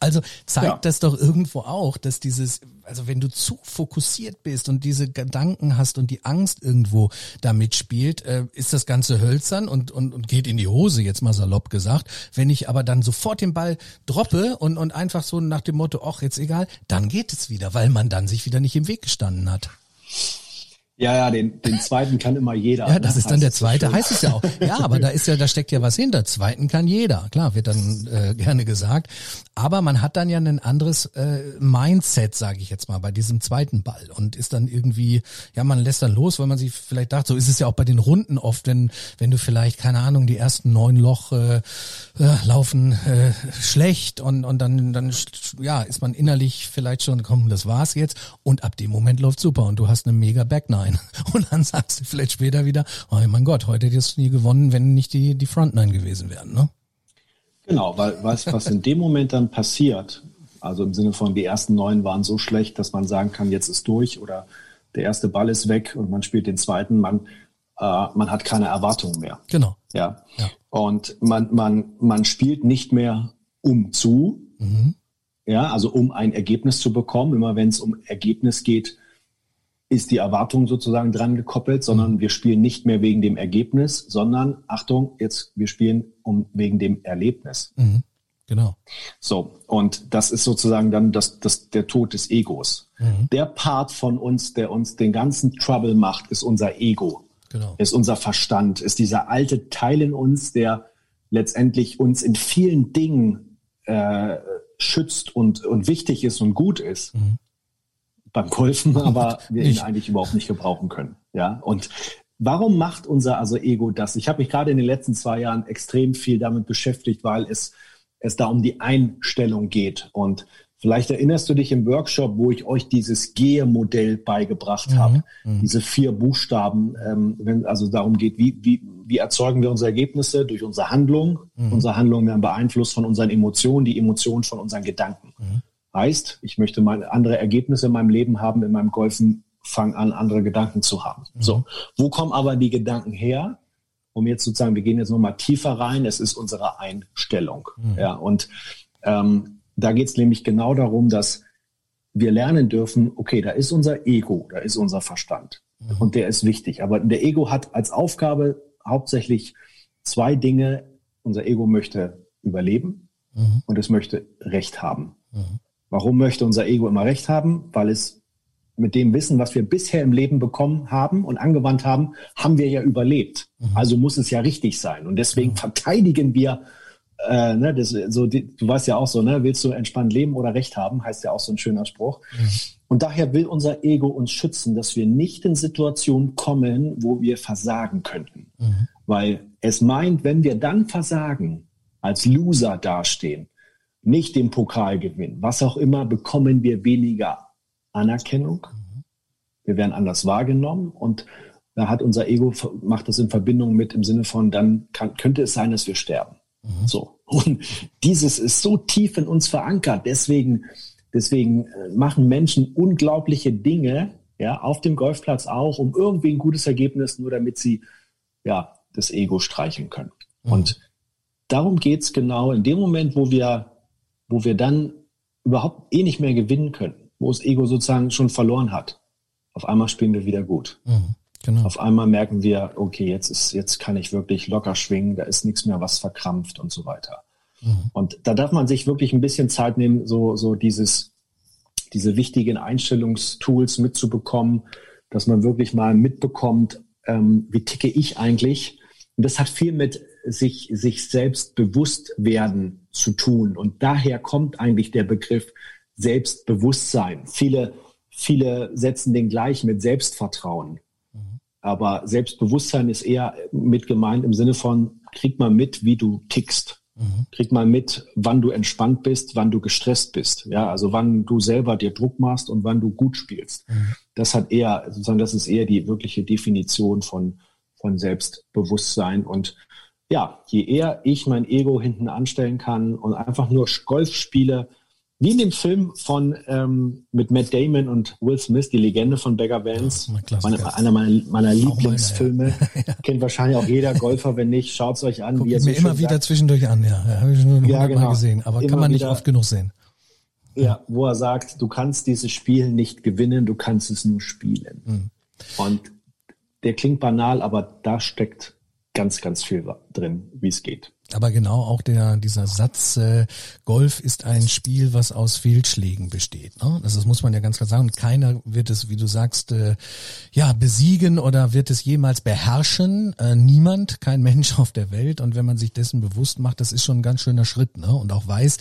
Also zeigt ja. das doch irgendwo auch, dass dieses, also wenn du zu fokussiert bist und diese Gedanken hast und die Angst irgendwo damit spielt, äh, ist das Ganze hölzern und, und, und geht in die Hose, jetzt mal salopp gesagt. Wenn ich aber dann sofort den Ball droppe und, und einfach so nach dem Motto, ach, jetzt egal, dann geht es wieder, weil man dann sich wieder nicht im Weg gestanden hat. Ja, ja, den, den zweiten kann immer jeder. Ja, das ne? ist dann der so zweite, schön. heißt es ja auch. Ja, aber da ist ja, da steckt ja was hinter. Zweiten kann jeder. Klar, wird dann äh, gerne gesagt. Aber man hat dann ja ein anderes äh, Mindset, sage ich jetzt mal, bei diesem zweiten Ball und ist dann irgendwie, ja, man lässt dann los, weil man sich vielleicht dachte, so ist es ja auch bei den Runden oft, wenn wenn du vielleicht keine Ahnung, die ersten neun Loch äh, äh, laufen äh, schlecht und und dann dann ja ist man innerlich vielleicht schon, komm, das war's jetzt und ab dem Moment läuft super und du hast eine mega Back Nine [laughs] und dann sagst du vielleicht später wieder, oh mein Gott, heute hättest du nie gewonnen, wenn nicht die die Front Nine gewesen wären, ne? Genau, weil was, was in dem Moment dann passiert, also im Sinne von die ersten neun waren so schlecht, dass man sagen kann, jetzt ist durch oder der erste Ball ist weg und man spielt den zweiten, man, äh, man hat keine Erwartungen mehr. Genau. Ja. Ja. Und man, man, man spielt nicht mehr um zu, Mhm. ja, also um ein Ergebnis zu bekommen. Immer wenn es um Ergebnis geht, ist die Erwartung sozusagen dran gekoppelt, sondern wir spielen nicht mehr wegen dem Ergebnis, sondern Achtung, jetzt wir spielen um wegen dem Erlebnis. Mhm. Genau. So, und das ist sozusagen dann das, das, der Tod des Egos. Mhm. Der Part von uns, der uns den ganzen Trouble macht, ist unser Ego, Genau. ist unser Verstand, ist dieser alte Teil in uns, der letztendlich uns in vielen Dingen äh, schützt und, und wichtig ist und gut ist. Mhm. Beim Golfen, [laughs] aber wir ihn eigentlich überhaupt nicht gebrauchen können. Ja, und warum macht unser also Ego das? Ich habe mich gerade in den letzten zwei Jahren extrem viel damit beschäftigt, weil es, es da um die Einstellung geht. Und vielleicht erinnerst du dich im Workshop, wo ich euch dieses Gehe-Modell beigebracht Mhm, habe. mhm. Diese vier Buchstaben, ähm, wenn also darum geht, wie, wie, wie erzeugen wir unsere Ergebnisse durch unsere Handlung. Mhm. Unsere Handlungen werden beeinflusst von unseren Emotionen, die Emotionen von unseren Gedanken. Mhm. Heißt, ich möchte mal andere Ergebnisse in meinem Leben haben, in meinem Golfen fang an, andere Gedanken zu haben. Mhm. So, wo kommen aber die Gedanken her? Um jetzt sozusagen, wir gehen jetzt nochmal tiefer rein, es ist unsere Einstellung. Mhm. Ja, und ähm, da geht es nämlich genau darum, dass wir lernen dürfen, okay, da ist unser Ego, da ist unser Verstand Mhm. und der ist wichtig. Aber der Ego hat als Aufgabe hauptsächlich zwei Dinge. Unser Ego möchte überleben Mhm. und es möchte Recht haben. Mhm. Warum möchte unser Ego immer Recht haben? Weil es mit dem Wissen, was wir bisher im Leben bekommen haben und angewandt haben, haben wir ja überlebt. Mhm. Also muss es ja richtig sein. Und deswegen verteidigen wir, äh, ne, das, so, die, du weißt ja auch so, ne, willst du entspannt leben oder Recht haben, heißt ja auch so ein schöner Spruch. Und daher will unser Ego uns schützen, dass wir nicht in Situationen kommen, wo wir versagen könnten. Mhm. Weil es meint, wenn wir dann versagen, als Loser dastehen, nicht den Pokal gewinnen, was auch immer, bekommen wir weniger Anerkennung. Wir werden anders wahrgenommen und da hat unser Ego, macht das in Verbindung mit im Sinne von, dann kann, könnte es sein, dass wir sterben. So. Und dieses ist so tief in uns verankert. Deswegen, deswegen äh, machen Menschen unglaubliche Dinge, ja, auf dem Golfplatz auch, um irgendwie ein gutes Ergebnis, nur damit sie, ja, das Ego streicheln können. Mhm. Und darum geht's genau in dem Moment, wo wir, wo wir dann überhaupt eh nicht mehr gewinnen können, wo das Ego sozusagen schon verloren hat. Auf einmal spielen wir wieder gut. Mhm. Genau. Auf einmal merken wir, okay, jetzt ist, jetzt kann ich wirklich locker schwingen, da ist nichts mehr, was verkrampft und so weiter. Mhm. Und da darf man sich wirklich ein bisschen Zeit nehmen, so, so dieses, diese wichtigen Einstellungstools mitzubekommen, dass man wirklich mal mitbekommt, ähm, wie ticke ich eigentlich? Und das hat viel mit sich, sich selbst bewusst werden zu tun. Und daher kommt eigentlich der Begriff Selbstbewusstsein. Viele, viele setzen den gleich mit Selbstvertrauen. Aber Selbstbewusstsein ist eher mit gemeint im Sinne von, krieg mal mit, wie du tickst. Mhm. Krieg mal mit, wann du entspannt bist, wann du gestresst bist. Ja, also wann du selber dir Druck machst und wann du gut spielst. Mhm. Das hat eher, sozusagen, das ist eher die wirkliche Definition von, von Selbstbewusstsein. Und ja, je eher ich mein Ego hinten anstellen kann und einfach nur Golf spiele, wie in dem Film von ähm, mit Matt Damon und Will Smith, die Legende von Beggar Vance, meine, einer meiner, meiner Lieblingsfilme. [laughs] Kennt wahrscheinlich auch jeder Golfer, wenn nicht, schaut's euch an, Guck wie er mir immer wieder sagt. zwischendurch an, ja. ja Habe ich schon hundertmal genau. gesehen. Aber Immer kann man nicht wieder. oft genug sehen. Ja, wo er sagt, du kannst dieses Spiel nicht gewinnen, du kannst es nur spielen. Mhm. Und der klingt banal, aber da steckt ganz, ganz viel drin, wie es geht. Aber genau auch der dieser Satz, äh, Golf ist ein Spiel, was aus Fehlschlägen besteht. Ne? Also das muss man ja ganz klar sagen. Und keiner wird es, wie du sagst, äh, ja besiegen oder wird es jemals beherrschen. Äh, niemand, kein Mensch [laughs] auf der Welt. Und wenn man sich dessen bewusst macht, das ist schon ein ganz schöner Schritt. Ne? Und auch weiß,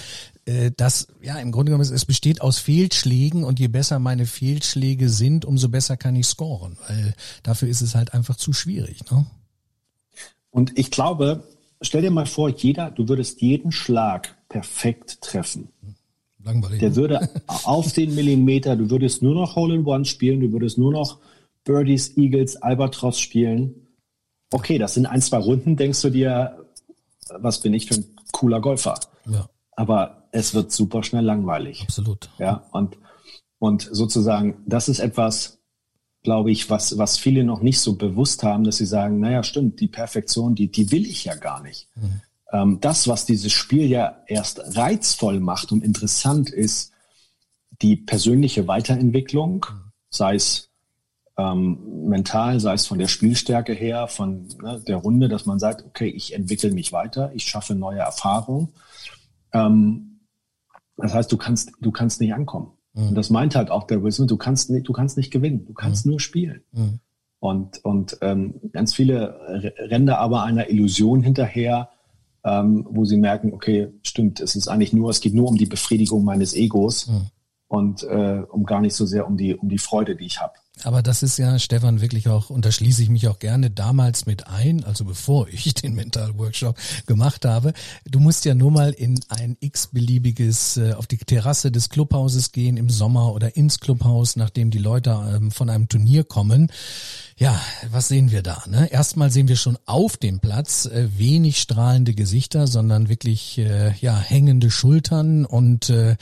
äh, dass ja im Grunde genommen es besteht aus Fehlschlägen und je besser meine Fehlschläge sind, umso besser kann ich scoren. Weil dafür ist es halt einfach zu schwierig. Ne? Und ich glaube, stell dir mal vor, jeder, du würdest jeden Schlag perfekt treffen. Langweilig. Der ne? würde [laughs] auf den Millimeter, du würdest nur noch Hole in One spielen, du würdest nur noch Birdies, Eagles, Albatross spielen. Okay, das sind ein, zwei Runden, denkst du dir, was bin ich für ein cooler Golfer? Ja. Aber es wird super schnell langweilig. Absolut. Ja, und, und sozusagen, das ist etwas, glaube ich, was, was viele noch nicht so bewusst haben, dass sie sagen, naja, stimmt, die Perfektion, die, die will ich ja gar nicht. Mhm. Ähm, das, was dieses Spiel ja erst reizvoll macht und interessant ist, die persönliche Weiterentwicklung, mhm. sei es ähm, mental, sei es von der Spielstärke her, von ne, der Runde, dass man sagt, okay, ich entwickle mich weiter, ich schaffe neue Erfahrungen. Ähm, das heißt, du kannst, du kannst nicht ankommen. Mhm. Und das meint halt auch der Will du kannst nicht, du kannst nicht gewinnen, du kannst mhm. nur spielen. Mhm. Und, und ähm, ganz viele rennen da aber einer Illusion hinterher, ähm, wo sie merken, okay, stimmt, es ist eigentlich nur, es geht nur um die Befriedigung meines Egos mhm. und äh, um gar nicht so sehr um die, um die Freude, die ich habe. Aber das ist ja, Stefan, wirklich auch, und da schließe ich mich auch gerne damals mit ein, also bevor ich [laughs] den Mental Workshop gemacht habe. Du musst ja nur mal in ein x-beliebiges, äh, auf die Terrasse des Clubhauses gehen im Sommer oder ins Clubhaus, nachdem die Leute ähm, von einem Turnier kommen. Ja, was sehen wir da? Ne? Erstmal sehen wir schon auf dem Platz äh, wenig strahlende Gesichter, sondern wirklich äh, ja hängende Schultern und äh,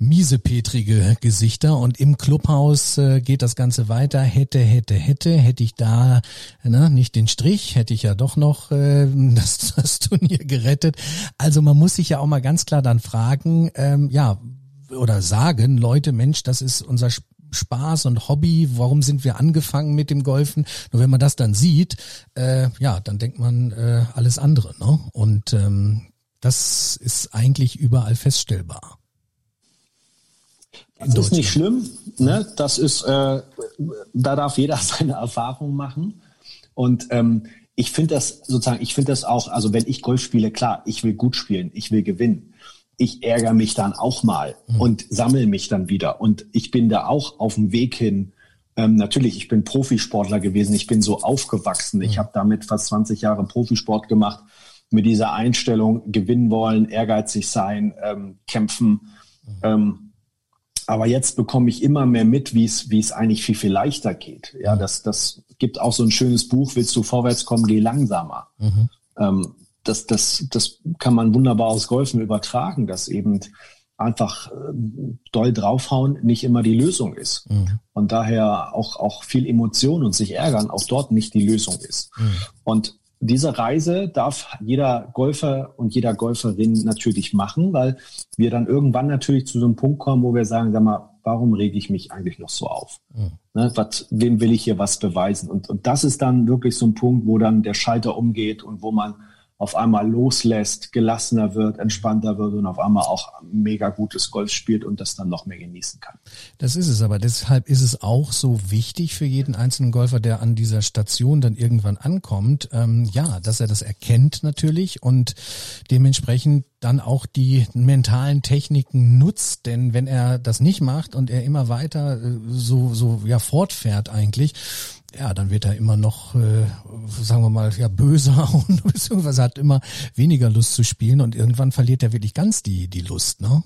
miesepetrige Gesichter. Und im Clubhaus äh, geht das Ganze weiter. Hätte, hätte, hätte, hätte ich da ne, nicht den Strich, hätte ich ja doch noch äh, [laughs] das, das Turnier gerettet. Also man muss sich ja auch mal ganz klar dann fragen, ähm, ja oder sagen, Leute, Mensch, das ist unser Spaß und Hobby, warum sind wir angefangen mit dem Golfen? Nur wenn man das dann sieht, äh, ja, dann denkt man äh, alles andere. Ne? Und ähm, das ist eigentlich überall feststellbar. Das ist nicht schlimm. Ne? Das ist, äh, da darf jeder [laughs] seine Erfahrung machen. Und ähm, ich finde das sozusagen, ich finde das auch, also wenn ich Golf spiele, klar, ich will gut spielen, ich will gewinnen ich ärgere mich dann auch mal mhm. und sammle mich dann wieder. Und ich bin da auch auf dem Weg hin. Ähm, natürlich, ich bin Profisportler gewesen, ich bin so aufgewachsen. Ich mhm. habe damit fast 20 Jahre Profisport gemacht, mit dieser Einstellung gewinnen wollen, ehrgeizig sein, ähm, kämpfen. Mhm. Ähm, aber jetzt bekomme ich immer mehr mit, wie es wie es eigentlich viel viel leichter geht. Ja, mhm. das das gibt auch so ein schönes Buch. Willst du vorwärts kommen, geh langsamer. Mhm. Ähm, das, das, das kann man wunderbar aus Golfen übertragen, dass eben einfach äh, doll draufhauen nicht immer die Lösung ist. Mhm. Und daher auch, auch viel Emotion und sich ärgern auch dort nicht die Lösung ist. Mhm. Und diese Reise darf jeder Golfer und jeder Golferin natürlich machen, weil wir dann irgendwann natürlich zu so einem Punkt kommen, wo wir sagen, sag mal, warum rege ich mich eigentlich noch so auf? Mhm. Ne, was, wem will ich hier was beweisen? Und, und das ist dann wirklich so ein Punkt, wo dann der Schalter umgeht und wo man auf einmal loslässt, gelassener wird, entspannter wird und auf einmal auch mega gutes Golf spielt und das dann noch mehr genießen kann. Das ist es, aber deshalb ist es auch so wichtig für jeden einzelnen Golfer, der an dieser Station dann irgendwann ankommt, ähm, ja, dass er das erkennt natürlich und dementsprechend dann auch die mentalen Techniken nutzt, denn wenn er das nicht macht und er immer weiter äh, so so ja fortfährt eigentlich, ja, dann wird er immer noch, äh, sagen wir mal, ja, böser [laughs] und beziehungsweise hat immer weniger Lust zu spielen und irgendwann verliert er wirklich ganz die, die Lust, ne?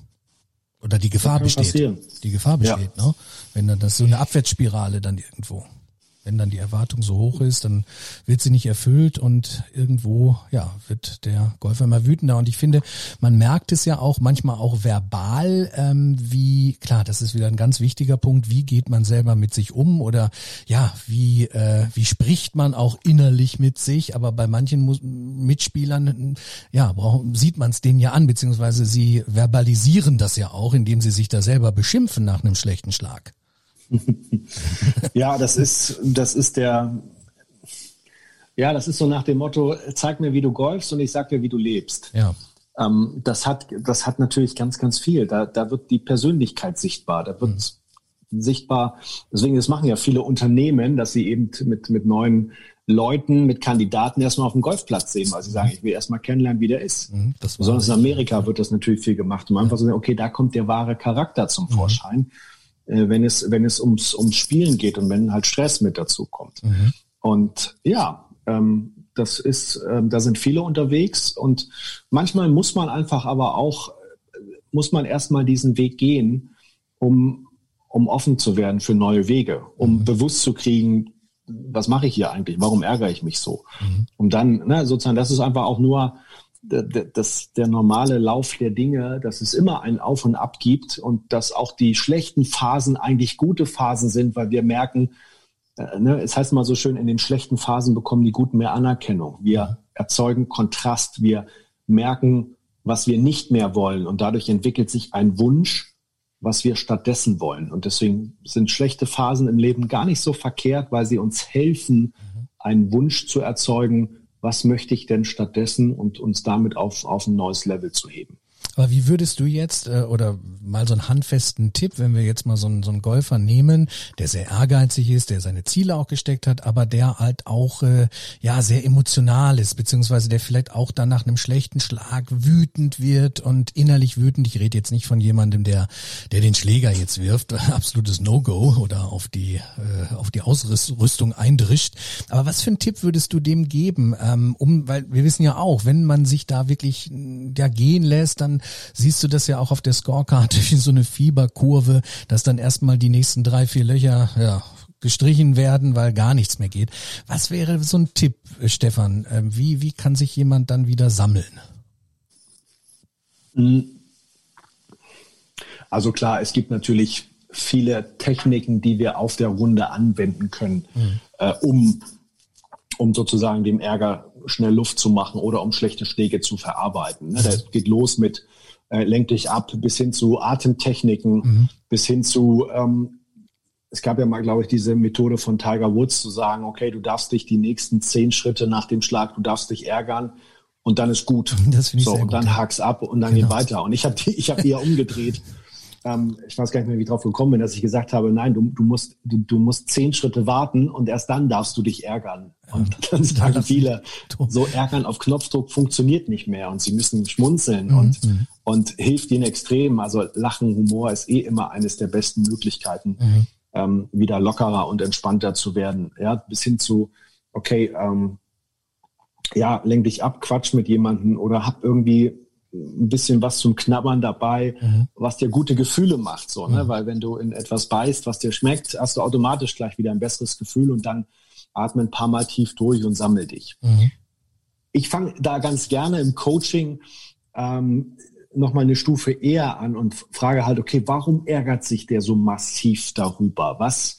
Oder die Gefahr besteht. Passieren. Die Gefahr besteht, ja. ne? Wenn dann das so eine Abwärtsspirale dann irgendwo wenn dann die Erwartung so hoch ist, dann wird sie nicht erfüllt und irgendwo, ja, wird der Golfer immer wütender. Und ich finde, man merkt es ja auch manchmal auch verbal, ähm, wie, klar, das ist wieder ein ganz wichtiger Punkt, wie geht man selber mit sich um oder ja, wie, äh, wie spricht man auch innerlich mit sich, aber bei manchen Mitspielern, ja, brauchen, sieht man es denen ja an, beziehungsweise sie verbalisieren das ja auch, indem sie sich da selber beschimpfen nach einem schlechten Schlag. [laughs] ja, das ist, das ist der, Ja, das ist so nach dem Motto, zeig mir, wie du golfst und ich sag dir, wie du lebst. Ja. Ähm, das, hat, das hat natürlich ganz, ganz viel. Da, da wird die Persönlichkeit sichtbar. Da wird mhm. sichtbar, deswegen, das machen ja viele Unternehmen, dass sie eben mit, mit neuen Leuten, mit Kandidaten erstmal auf dem Golfplatz sehen, weil sie sagen, ich will erstmal kennenlernen, wie der ist. Mhm, Besonders in Amerika wird das natürlich viel gemacht, um einfach zu sagen, okay, da kommt der wahre Charakter zum mhm. Äh, wenn es, wenn es ums, ums Spielen geht und wenn halt Stress mit dazu kommt. Mhm. Und ja, ähm, das ist, ähm, da sind viele unterwegs und manchmal muss man einfach aber auch, muss man erstmal diesen Weg gehen, um, um offen zu werden für neue Wege, um mhm. bewusst zu kriegen, was mache ich hier eigentlich? Warum ärgere ich mich so? Mhm. Um dann, ne, sozusagen, das ist einfach auch nur das, der normale Lauf der Dinge, dass es immer ein Auf und Ab gibt und dass auch die schlechten Phasen eigentlich gute Phasen sind, weil wir merken, äh, ne, es heißt mal so schön, in den schlechten Phasen bekommen die Guten mehr Anerkennung. Wir mhm. erzeugen Kontrast, wir merken, was wir nicht mehr wollen und dadurch entwickelt sich ein Wunsch, was wir stattdessen wollen. Und deswegen sind schlechte Phasen im Leben gar nicht so verkehrt, weil sie uns helfen, einen Wunsch zu erzeugen, was möchte ich denn stattdessen und uns damit auf, auf ein neues Level zu heben. Aber wie würdest du jetzt, äh, oder mal so einen handfesten Tipp, wenn wir jetzt mal so einen, so einen Golfer nehmen, der sehr ehrgeizig ist, der seine Ziele auch gesteckt hat, aber der halt auch äh, ja sehr emotional ist, beziehungsweise der vielleicht auch dann nach einem schlechten Schlag wütend wird und innerlich wütend. Ich rede jetzt nicht von jemandem, der, der den Schläger jetzt wirft, [laughs] absolutes No-Go oder auf die, äh, auf die Ausrüstung eindrischt. Aber was für einen Tipp würdest du dem geben? Ähm, um, weil wir wissen ja auch, wenn man sich da wirklich ja gehen lässt, dann siehst du das ja auch auf der Scorecard [laughs] wie so eine Fieberkurve, dass dann erstmal die nächsten drei, vier Löcher ja, gestrichen werden, weil gar nichts mehr geht. Was wäre so ein Tipp, Stefan? Ähm, wie, wie kann sich jemand dann wieder sammeln? Hm. Also klar, es gibt natürlich viele Techniken, die wir auf der Runde anwenden können, mhm. äh, um, um sozusagen dem Ärger schnell Luft zu machen oder um schlechte Schläge zu verarbeiten. Ne? Das [laughs] geht los mit äh, lenk dich ab, bis hin zu Atemtechniken, mhm. bis hin zu, ähm, es gab ja mal, glaube ich, diese Methode von Tiger Woods zu sagen, okay, du darfst dich die nächsten zehn Schritte nach dem Schlag, du darfst dich ärgern und dann ist gut. Das ich so, und dann gut. hak's ab und dann genau. geht weiter. Und ich habe ich hab die ja umgedreht. [laughs] ähm, ich weiß gar nicht mehr, wie ich drauf gekommen bin, dass ich gesagt habe, nein, du, du musst, du, du musst zehn Schritte warten und erst dann darfst du dich ärgern. Und [laughs] dann sagen viele, [laughs] so ärgern auf Knopfdruck funktioniert nicht mehr und sie müssen schmunzeln mhm. und, mhm. und hilft ihnen extrem. Also Lachen, Humor ist eh immer eines der besten Möglichkeiten, mhm. ähm, wieder lockerer und entspannter zu werden. Ja, bis hin zu, okay, ähm, ja, lenk dich ab, quatsch mit jemandem oder hab irgendwie ein bisschen was zum Knabbern dabei, mhm. was dir gute Gefühle macht, so, ne? Mhm. Weil wenn du in etwas beißt, was dir schmeckt, hast du automatisch gleich wieder ein besseres Gefühl und dann atme ein paar Mal tief durch und sammel dich. Mhm. Ich fange da ganz gerne im Coaching ähm, nochmal eine Stufe eher an und frage halt, okay, warum ärgert sich der so massiv darüber? Was,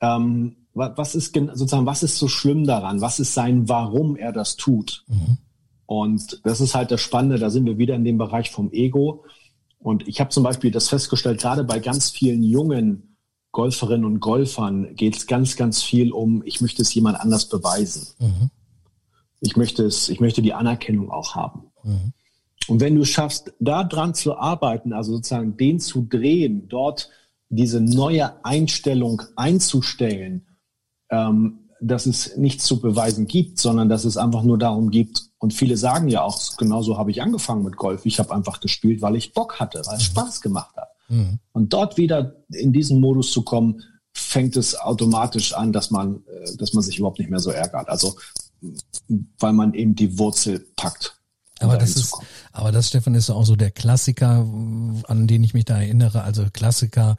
ähm, was ist sozusagen, was ist so schlimm daran? Was ist sein, warum er das tut? Mhm. Und das ist halt das Spannende, da sind wir wieder in dem Bereich vom Ego. Und ich habe zum Beispiel das festgestellt, gerade bei ganz vielen jungen Golferinnen und Golfern geht es ganz, ganz viel um, ich möchte es jemand anders beweisen. Mhm. Ich möchte es, ich möchte die Anerkennung auch haben. Mhm. Und wenn du schaffst, da dran zu arbeiten, also sozusagen den zu drehen, dort diese neue Einstellung einzustellen, ähm, dass es nichts zu beweisen gibt, sondern dass es einfach nur darum geht, und viele sagen ja auch, genauso habe ich angefangen mit Golf. Ich habe einfach gespielt, weil ich Bock hatte, weil es. Spaß gemacht hat. Mhm. Und dort wieder in diesen Modus zu kommen, fängt es automatisch an, dass man, äh, dass man sich überhaupt nicht mehr so ärgert. Also, weil man eben die Wurzel packt. Aber das ist, aber das, Stefan, ist auch so der Klassiker, an den ich mich da erinnere. Also Klassiker,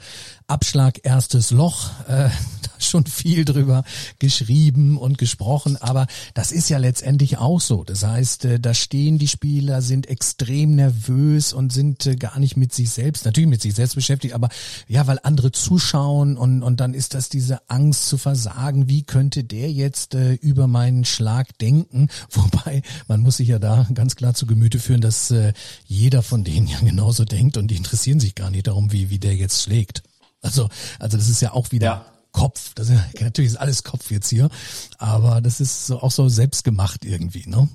Abschlag, erstes Loch, äh, [laughs] schon viel drüber geschrieben und gesprochen, aber das ist ja letztendlich auch so. Das heißt, äh, da stehen die Spieler, sind extrem nervös und sind äh, gar nicht mit sich selbst, natürlich mit sich selbst beschäftigt, aber ja, weil andere zuschauen und, und dann ist das diese Angst zu versagen, wie könnte der jetzt äh, über meinen Schlag denken? [laughs] Wobei, man muss sich ja da ganz klar zu Gemüte führen, dass äh, jeder von denen [laughs] ja genauso denkt und die interessieren sich gar nicht darum, wie, wie der jetzt schlägt. Also, also das ist ja auch wieder ja Kopf. Das ist, [laughs] natürlich ist alles Kopf jetzt hier, aber das ist so, auch so selbstgemacht irgendwie, ne?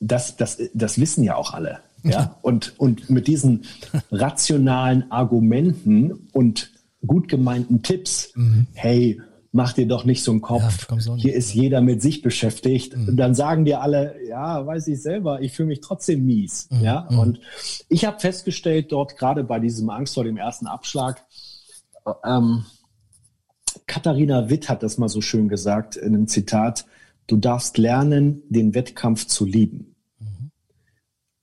Das, das, das wissen ja auch alle. Ja, und, und mit diesen [laughs] rationalen Argumenten und gut gemeinten Tipps, mhm. hey, mach dir doch nicht so einen Kopf. Ja, Hier ist jeder mit sich beschäftigt. Mhm. Und dann sagen dir alle, ja, weiß ich selber, ich fühle mich trotzdem mies. Mhm. Ja, mhm. und ich habe festgestellt, dort gerade bei diesem Angst vor dem ersten Abschlag, ähm, Katharina Witt hat das mal so schön gesagt in einem Zitat, du darfst lernen, den Wettkampf zu lieben. Mhm.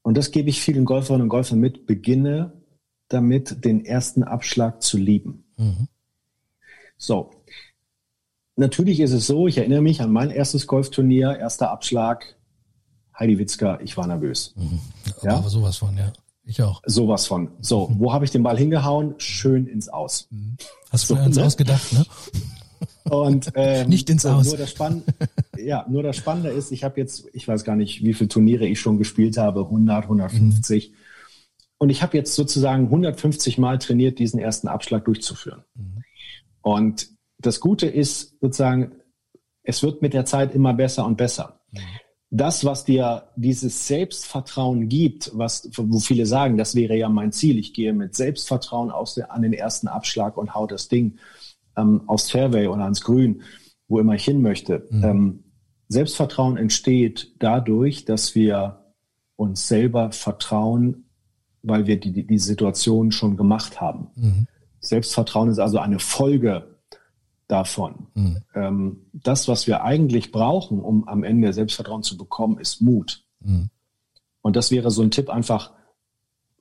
Und das gebe ich vielen Golferinnen und Golfern mit, beginne damit, den ersten Abschlag zu lieben. Mhm. So, natürlich ist es so, ich erinnere mich an mein erstes Golfturnier, erster Abschlag, Heidi Witzka, ich war nervös. Mhm. Ja? Aber sowas von, ja. Ich auch. Sowas von. So, mhm. wo habe ich den Ball hingehauen? Schön ins Aus. Mhm. Hast du so, ins ne? Aus gedacht, ne? Und [laughs] ähm, nicht ins Aus. Nur das, Spann ja, nur das Spannende ist, ich habe jetzt, ich weiß gar nicht, wie viele Turniere ich schon gespielt habe, 100, 150. Mhm. Und ich habe jetzt sozusagen 150 Mal trainiert, diesen ersten Abschlag durchzuführen. Mhm. Und das Gute ist sozusagen, es wird mit der Zeit immer besser und besser. Mhm. Das, was dir dieses Selbstvertrauen gibt, was, wo viele sagen, das wäre ja mein Ziel, ich gehe mit Selbstvertrauen aus der, an den ersten Abschlag und hau das Ding ähm, aufs Fairway oder ans Grün, wo immer ich hin möchte. Mhm. Ähm, Selbstvertrauen entsteht dadurch, dass wir uns selber vertrauen, weil wir die, die Situation schon gemacht haben. Mhm. Selbstvertrauen ist also eine Folge davon. Mhm. Ähm, das, was wir eigentlich brauchen, um am Ende Selbstvertrauen zu bekommen, ist Mut. Mhm. Und das wäre so ein Tipp einfach,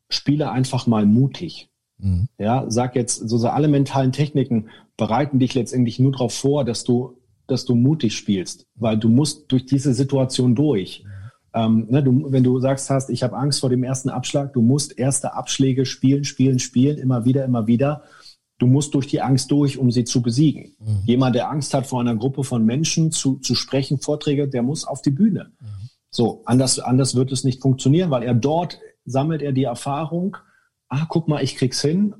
spiele einfach mal mutig. Mhm. Ja, sag jetzt, so, so alle mentalen Techniken bereiten dich letztendlich nur darauf vor, dass du, dass du mutig spielst, weil du musst durch diese Situation durch. Ähm, ne, du, wenn du sagst hast, ich habe Angst vor dem ersten Abschlag, du musst erste Abschläge spielen, spielen, spielen, immer wieder, immer wieder Du musst durch die Angst durch, um sie zu besiegen. Mhm. Jemand, der Angst hat, vor einer Gruppe von Menschen zu, zu sprechen, Vorträge, der muss auf die Bühne. Mhm. So, anders, anders wird es nicht funktionieren, weil er dort sammelt er die Erfahrung, ah, guck mal, ich krieg's hin.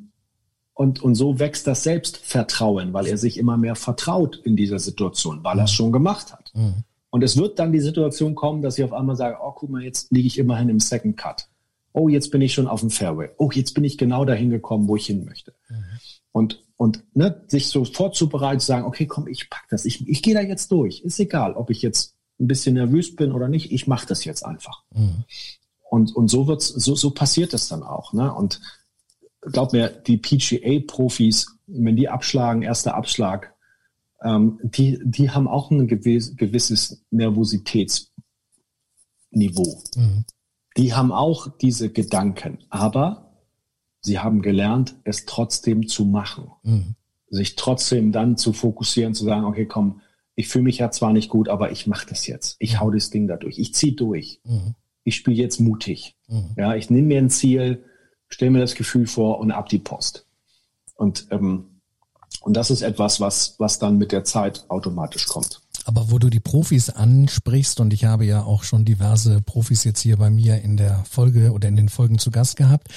Und, und so wächst das Selbstvertrauen, weil er sich immer mehr vertraut in dieser Situation, weil mhm. er es schon gemacht hat. Mhm. Und es wird dann die Situation kommen, dass ich auf einmal sage, oh, guck mal, jetzt liege ich immerhin im Second Cut. Oh, jetzt bin ich schon auf dem Fairway. Oh, jetzt bin ich genau dahin gekommen, wo ich hin möchte. Und, und ne, sich so vorzubereiten, zu sagen, okay, komm, ich pack das, ich, ich gehe da jetzt durch. Ist egal, ob ich jetzt ein bisschen nervös bin oder nicht, ich mache das jetzt einfach. Mhm. Und, und so wird's, so, so passiert es dann auch. Ne? Und glaub mir, die PGA-Profis, wenn die abschlagen, erster Abschlag, ähm, die, die haben auch ein gewiss, gewisses Nervositätsniveau. Mhm. Die haben auch diese Gedanken. Aber sie haben gelernt, es trotzdem zu machen. Mhm. Sich trotzdem dann zu fokussieren, zu sagen, okay, komm, ich fühle mich ja zwar nicht gut, aber ich mache das jetzt. Ich mhm. hau das Ding da durch. Ich ziehe durch. Mhm. Ich spiele jetzt mutig. Mhm. Ja, ich nehme mir ein Ziel, stelle mir das Gefühl vor und ab die Post. Und, ähm, und das ist etwas, was, was dann mit der Zeit automatisch kommt. Aber wo du die Profis ansprichst, und ich habe ja auch schon diverse Profis jetzt hier bei mir in der Folge oder in den Folgen zu Gast gehabt.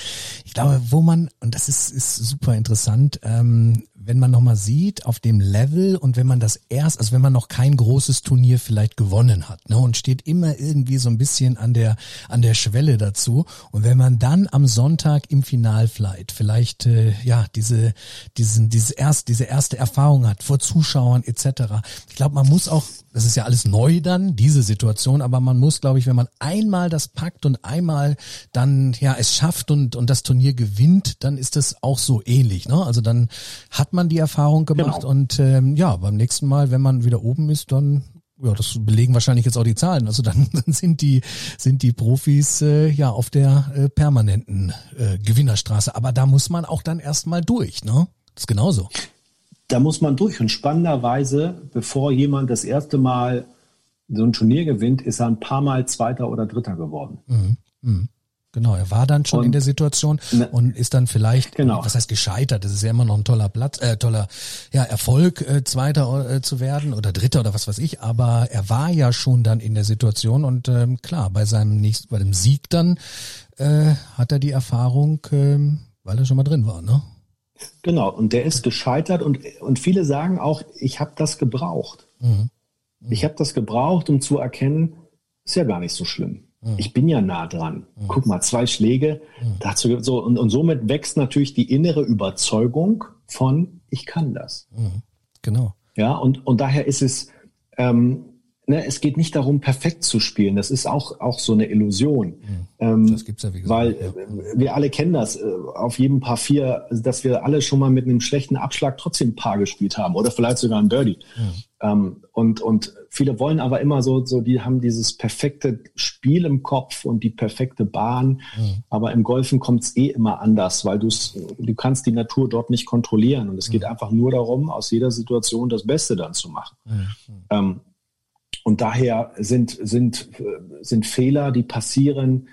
Ich glaube, wo man, und das ist, ist super interessant, ähm, wenn man nochmal sieht, auf dem Level und wenn man das erst, also wenn man noch kein großes Turnier vielleicht gewonnen hat, ne, und steht immer irgendwie so ein bisschen an der, an der Schwelle dazu. Und wenn man dann am Sonntag im Finalflight vielleicht, äh, ja, diese, diesen, diese erst, diese erste Erfahrung hat vor Zuschauern etc. Ich glaube, man muss auch, das ist ja alles neu dann, diese Situation, aber man muss, glaube ich, wenn man einmal das packt und einmal dann, ja, es schafft und, und das Turnier gewinnt, dann ist das auch so ähnlich, ne? Also dann hat man die Erfahrung gemacht genau. und ähm, ja, beim nächsten Mal, wenn man wieder oben ist, dann ja, das belegen wahrscheinlich jetzt auch die Zahlen. Also dann, [laughs] dann sind die sind die Profis äh, ja auf der äh, permanenten äh, Gewinnerstraße. Aber da muss man auch dann erstmal durch, ne? Das ist genauso. Da muss man durch und spannenderweise, bevor jemand das erste Mal so ein Turnier gewinnt, ist er ein paar Mal Zweiter oder Dritter geworden. Mhm. Mhm. Genau, er war dann schon und, in der Situation ne, und ist dann vielleicht, genau. was heißt gescheitert? Das ist ja immer noch ein toller Platz, äh, toller ja, Erfolg, äh, Zweiter äh, zu werden oder Dritter oder was weiß ich. Aber er war ja schon dann in der Situation und ähm, klar, bei seinem nächsten, bei dem Sieg dann äh, hat er die Erfahrung, ähm, weil er schon mal drin war, ne? Genau, und der ist gescheitert und, und viele sagen auch, ich habe das gebraucht. Mhm. Mhm. Ich habe das gebraucht, um zu erkennen, ist ja gar nicht so schlimm. Mhm. Ich bin ja nah dran. Mhm. Guck mal, zwei Schläge. Mhm. Dazu, so, und, und somit wächst natürlich die innere Überzeugung von, ich kann das. Mhm. Genau. Ja, und, und daher ist es, ähm, ne, es geht nicht darum, perfekt zu spielen. Das ist auch, auch so eine Illusion. Mhm. Ähm, das gibt's ja, wie gesagt. Weil ja. Äh, wir alle kennen das äh, auf jedem Paar vier, dass wir alle schon mal mit einem schlechten Abschlag trotzdem ein Paar gespielt haben oder vielleicht sogar ein Birdie. Mhm. Ähm, und, und viele wollen aber immer so, so, die haben dieses perfekte Spiel im Kopf und die perfekte Bahn. Aber im Golfen kommt es eh immer anders, weil du du kannst die Natur dort nicht kontrollieren. Und es geht einfach nur darum, aus jeder Situation das Beste dann zu machen. Ähm, und daher sind, sind, sind Fehler, die passieren,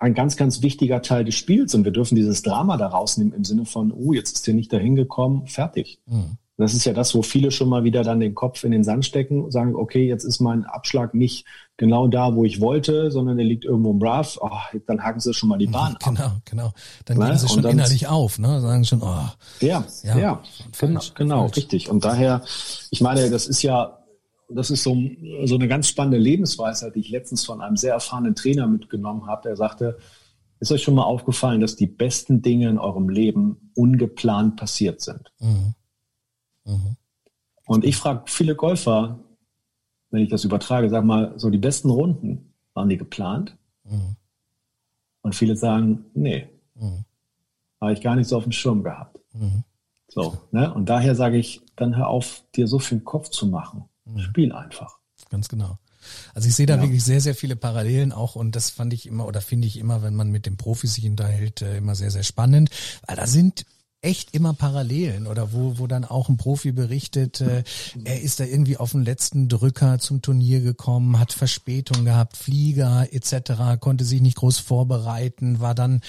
ein ganz, ganz wichtiger Teil des Spiels. Und wir dürfen dieses Drama da rausnehmen im Sinne von, oh, jetzt ist der nicht dahin gekommen, fertig. Mhm. Das ist ja das, wo viele schon mal wieder dann den Kopf in den Sand stecken und sagen, okay, jetzt ist mein Abschlag nicht genau da, wo ich wollte, sondern der liegt irgendwo im Rough. Oh, dann haken sie schon mal die Bahn [laughs] ab. Genau, genau. Dann gehen sie schon dann, innerlich auf, ne? Sagen schon, oh. Ja, ja, ja genau, genau richtig. Und daher, ich meine, das ist ja das ist so, so eine ganz spannende Lebensweisheit, die ich letztens von einem sehr erfahrenen Trainer mitgenommen habe. Der sagte, ist euch schon mal aufgefallen, dass die besten Dinge in eurem Leben ungeplant passiert sind? Mhm. Mhm. Und ich frage viele Golfer, wenn ich das übertrage, sag mal, so die besten Runden, waren die geplant? Mhm. Und viele sagen, nee, mhm. habe ich gar nicht so auf dem Schirm gehabt. Mhm. So, ne? Und daher sage ich, dann hör auf, dir so viel Kopf zu machen. Mhm. Spiel einfach. Ganz genau. Also ich sehe da ja. wirklich sehr, sehr viele Parallelen auch und das fand ich immer oder finde ich immer, wenn man mit den Profis sich unterhält, äh, immer sehr, sehr spannend, weil da sind echt immer Parallelen oder wo, wo dann auch ein Profi berichtet, äh, er ist da irgendwie auf den letzten Drücker zum Turnier gekommen, hat Verspätung gehabt, Flieger etc., konnte sich nicht groß vorbereiten, war dann,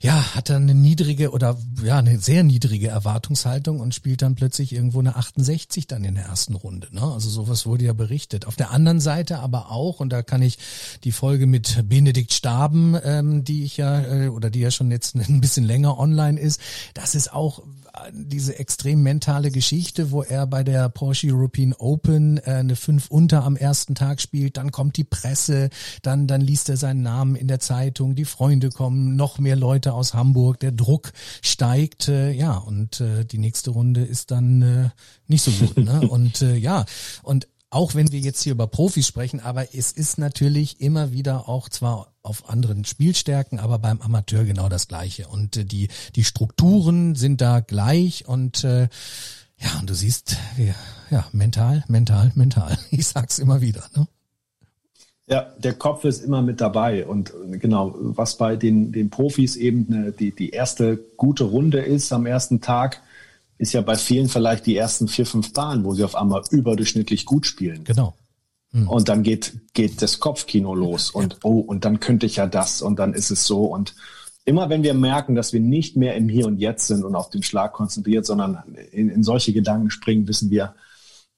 ja, hat dann eine niedrige oder ja, eine sehr niedrige Erwartungshaltung und spielt dann plötzlich irgendwo eine 68 dann in der ersten Runde. Ne? Also sowas wurde ja berichtet. Auf der anderen Seite aber auch, und da kann ich die Folge mit Benedikt Staben, ähm, die ich ja, äh, oder die ja schon jetzt [laughs] ein bisschen länger online ist, das ist ist auch diese extrem mentale Geschichte, wo er bei der Porsche European Open äh, eine 5 unter am ersten Tag spielt, dann kommt die Presse, dann, dann liest er seinen Namen in der Zeitung, die Freunde kommen, noch mehr Leute aus Hamburg, der Druck steigt, äh, ja, und äh, die nächste Runde ist dann äh, nicht so gut. Ne? [laughs] Und äh, ja, und auch wenn wir jetzt hier über Profis sprechen, aber es ist natürlich immer wieder auch zwar auf anderen Spielstärken, aber beim Amateur genau das Gleiche. Und äh, die, die Strukturen sind da gleich und äh, ja, und du siehst, ja, ja, mental, mental, mental. [laughs] Ich sag's immer wieder. Ne? Ja, der Kopf ist immer mit dabei. Und genau, was bei den, den Profis eben eine, die, die erste gute Runde ist am ersten Tag, ist ja bei vielen vielleicht die ersten vier, fünf Bahnen, wo sie auf einmal überdurchschnittlich gut spielen. Genau. Mhm. Und dann geht, geht das Kopfkino los und ja. oh, und dann könnte ich ja das und dann ist es so. Und immer wenn wir merken, dass wir nicht mehr im Hier und Jetzt sind und auf den Schlag konzentriert, sondern in, in solche Gedanken springen, wissen wir,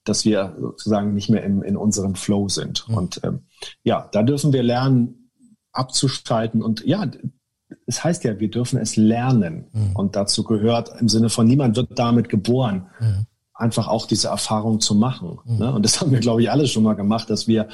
dass wir sozusagen nicht mehr im, in unserem Flow sind. Mhm. Und ähm, ja, da dürfen wir lernen, abzuschalten. Und ja, es heißt ja, wir dürfen es lernen. Mhm. Und dazu gehört im Sinne von, niemand wird damit geboren. Mhm einfach auch diese Erfahrung zu machen. Mhm. Ne? Und das haben wir, glaube ich, alle schon mal gemacht, dass wir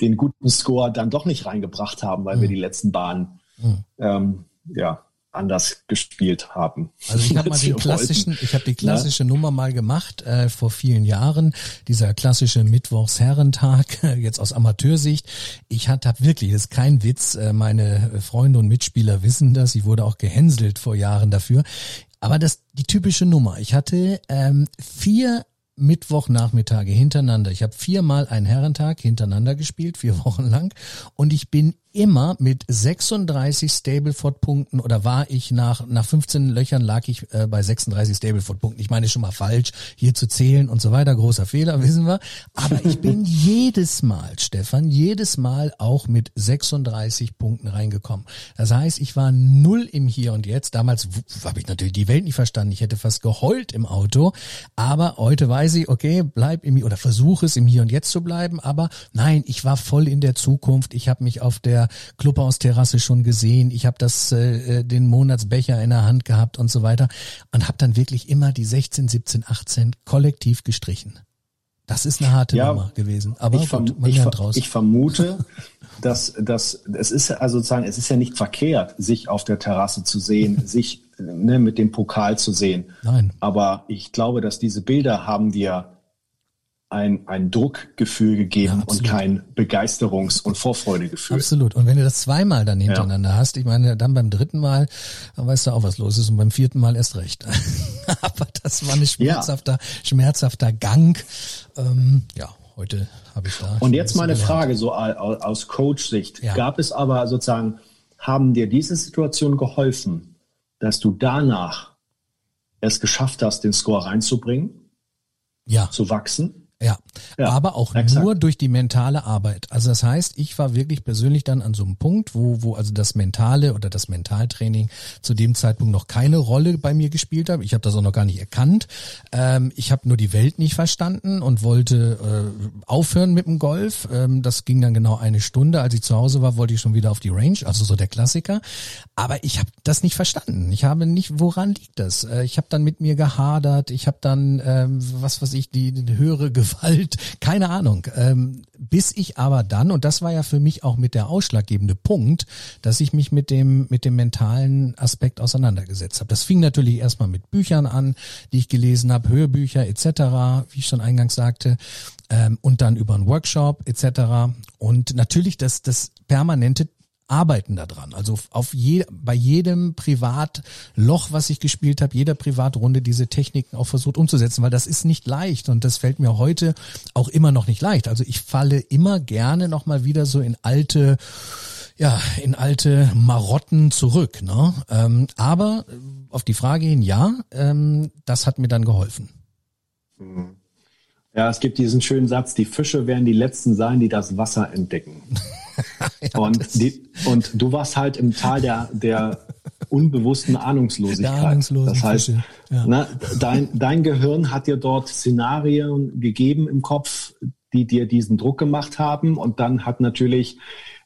den guten Score dann doch nicht reingebracht haben, weil mhm. wir die letzten Bahnen mhm. ähm, ja anders gespielt haben. Also ich habe [laughs] mal den klassischen, wollten. ich habe die klassische ja? Nummer mal gemacht äh, vor vielen Jahren, dieser klassische Mittwochsherrentag, [laughs] jetzt aus Amateursicht. Ich hatte hab wirklich, das ist kein Witz, äh, meine Freunde und Mitspieler wissen das, ich wurde auch gehänselt vor Jahren dafür. Aber das die typische Nummer. Ich hatte ähm, vier Mittwochnachmittage hintereinander. Ich habe viermal einen Herrentag hintereinander gespielt, vier Wochen lang. Und ich bin immer mit 36 Stableford-Punkten oder war ich nach, nach 15 Löchern lag ich äh, bei 36 Stableford-Punkten. Ich meine schon mal falsch, hier zu zählen und so weiter. Großer Fehler, [laughs] wissen wir. Aber ich bin jedes Mal, Stefan, jedes Mal auch mit 36 Punkten reingekommen. Das heißt, ich war null im Hier und Jetzt. Damals habe ich natürlich die Welt nicht verstanden. Ich hätte fast geheult im Auto. Aber heute weiß ich, okay, bleib im oder versuche es im Hier und Jetzt zu bleiben. Aber nein, ich war voll in der Zukunft. Ich habe mich auf der der Clubhausterrasse schon gesehen. Ich habe das äh, den Monatsbecher in der Hand gehabt und so weiter und habe dann wirklich immer die 16, 17, 18 kollektiv gestrichen. Das ist eine harte ja, Nummer gewesen. Aber ich, gut, ich, ich vermute, dass, dass es ist also sozusagen, es ist ja nicht verkehrt, sich auf der Terrasse zu sehen, [laughs] sich ne, mit dem Pokal zu sehen. Nein. Aber ich glaube, dass diese Bilder haben dir ein, ein Druckgefühl gegeben ja, und kein Begeisterungs- und Vorfreudegefühl. Absolut. Und wenn du das zweimal dann hintereinander ja. hast, ich meine, dann beim dritten Mal, dann weißt du auch, was los ist und beim vierten Mal erst recht. [laughs] Aber das war ein schmerzhafter, ja. schmerzhafter Gang. Ähm, ja, heute habe ich da. Und jetzt mal eine Frage, so aus Coach-Sicht. Gab es aber sozusagen, haben dir diese Situation geholfen, dass du danach es geschafft hast, den Score reinzubringen? Ja. Zu wachsen? Ja, ja, aber auch exakt. nur durch die mentale Arbeit. Also das heißt, ich war wirklich persönlich dann an so einem Punkt, wo, wo also das Mentale oder das Mentaltraining zu dem Zeitpunkt noch keine Rolle bei mir gespielt hat. Ich habe das auch noch gar nicht erkannt. Ähm, ich habe nur die Welt nicht verstanden und wollte äh, aufhören mit dem Golf. Ähm, das ging dann genau eine Stunde. Als ich zu Hause war, wollte ich schon wieder auf die Range, also so der Klassiker. Aber ich habe das nicht verstanden. Ich habe nicht, woran liegt das? Äh, ich habe dann mit mir gehadert. Ich habe dann, ähm, was weiß ich, die, die höhere Gewalt, keine Ahnung. Ähm, bis ich aber dann, und das war ja für mich auch mit der ausschlaggebende Punkt, dass ich mich mit dem, mit dem mentalen Aspekt auseinandergesetzt habe. Das fing natürlich erstmal mit Büchern an, die ich gelesen habe, Hörbücher etc., wie ich schon eingangs sagte, ähm, und dann über einen Workshop etc. Und natürlich das, das permanente arbeiten daran. Also auf je, bei jedem Privatloch, was ich gespielt habe, jeder Privatrunde diese Techniken auch versucht umzusetzen, weil das ist nicht leicht und das fällt mir heute auch immer noch nicht leicht. Also ich falle immer gerne nochmal wieder so in alte ja, in alte Marotten zurück. Ne? Ähm, aber auf die Frage hin, ja, ähm, das hat mir dann geholfen. Ja, es gibt diesen schönen Satz, die Fische werden die Letzten sein, die das Wasser entdecken. [laughs] [laughs] ja, und, die, und du warst halt im Tal der, der unbewussten Ahnungslosigkeit. Der das heißt, ja. ne, dein, dein Gehirn hat dir dort Szenarien gegeben im Kopf, die dir diesen Druck gemacht haben. Und dann hat natürlich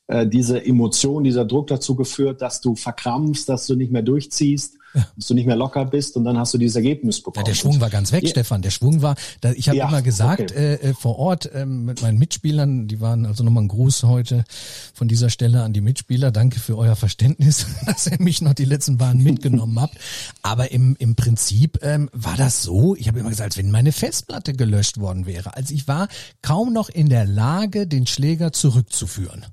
äh, diese Emotion, dieser Druck dazu geführt, dass du verkrampfst, dass du nicht mehr durchziehst ja. dass du nicht mehr locker bist und dann hast du dieses Ergebnis bekommen. Ja, der Schwung war ganz weg, ja. Stefan. Der Schwung war, da, ich habe ja, immer gesagt, okay. äh, äh vor Ort äh, mit meinen Mitspielern, die waren also nochmal ein Gruß heute von dieser Stelle an die Mitspieler. Danke für euer Verständnis, [laughs] dass ihr mich noch die letzten Bahnen mitgenommen habt. Aber im, im Prinzip ähm, war das so, ich habe immer gesagt, als wenn meine Festplatte gelöscht worden wäre. Also ich war kaum noch in der Lage, den Schläger zurückzuführen.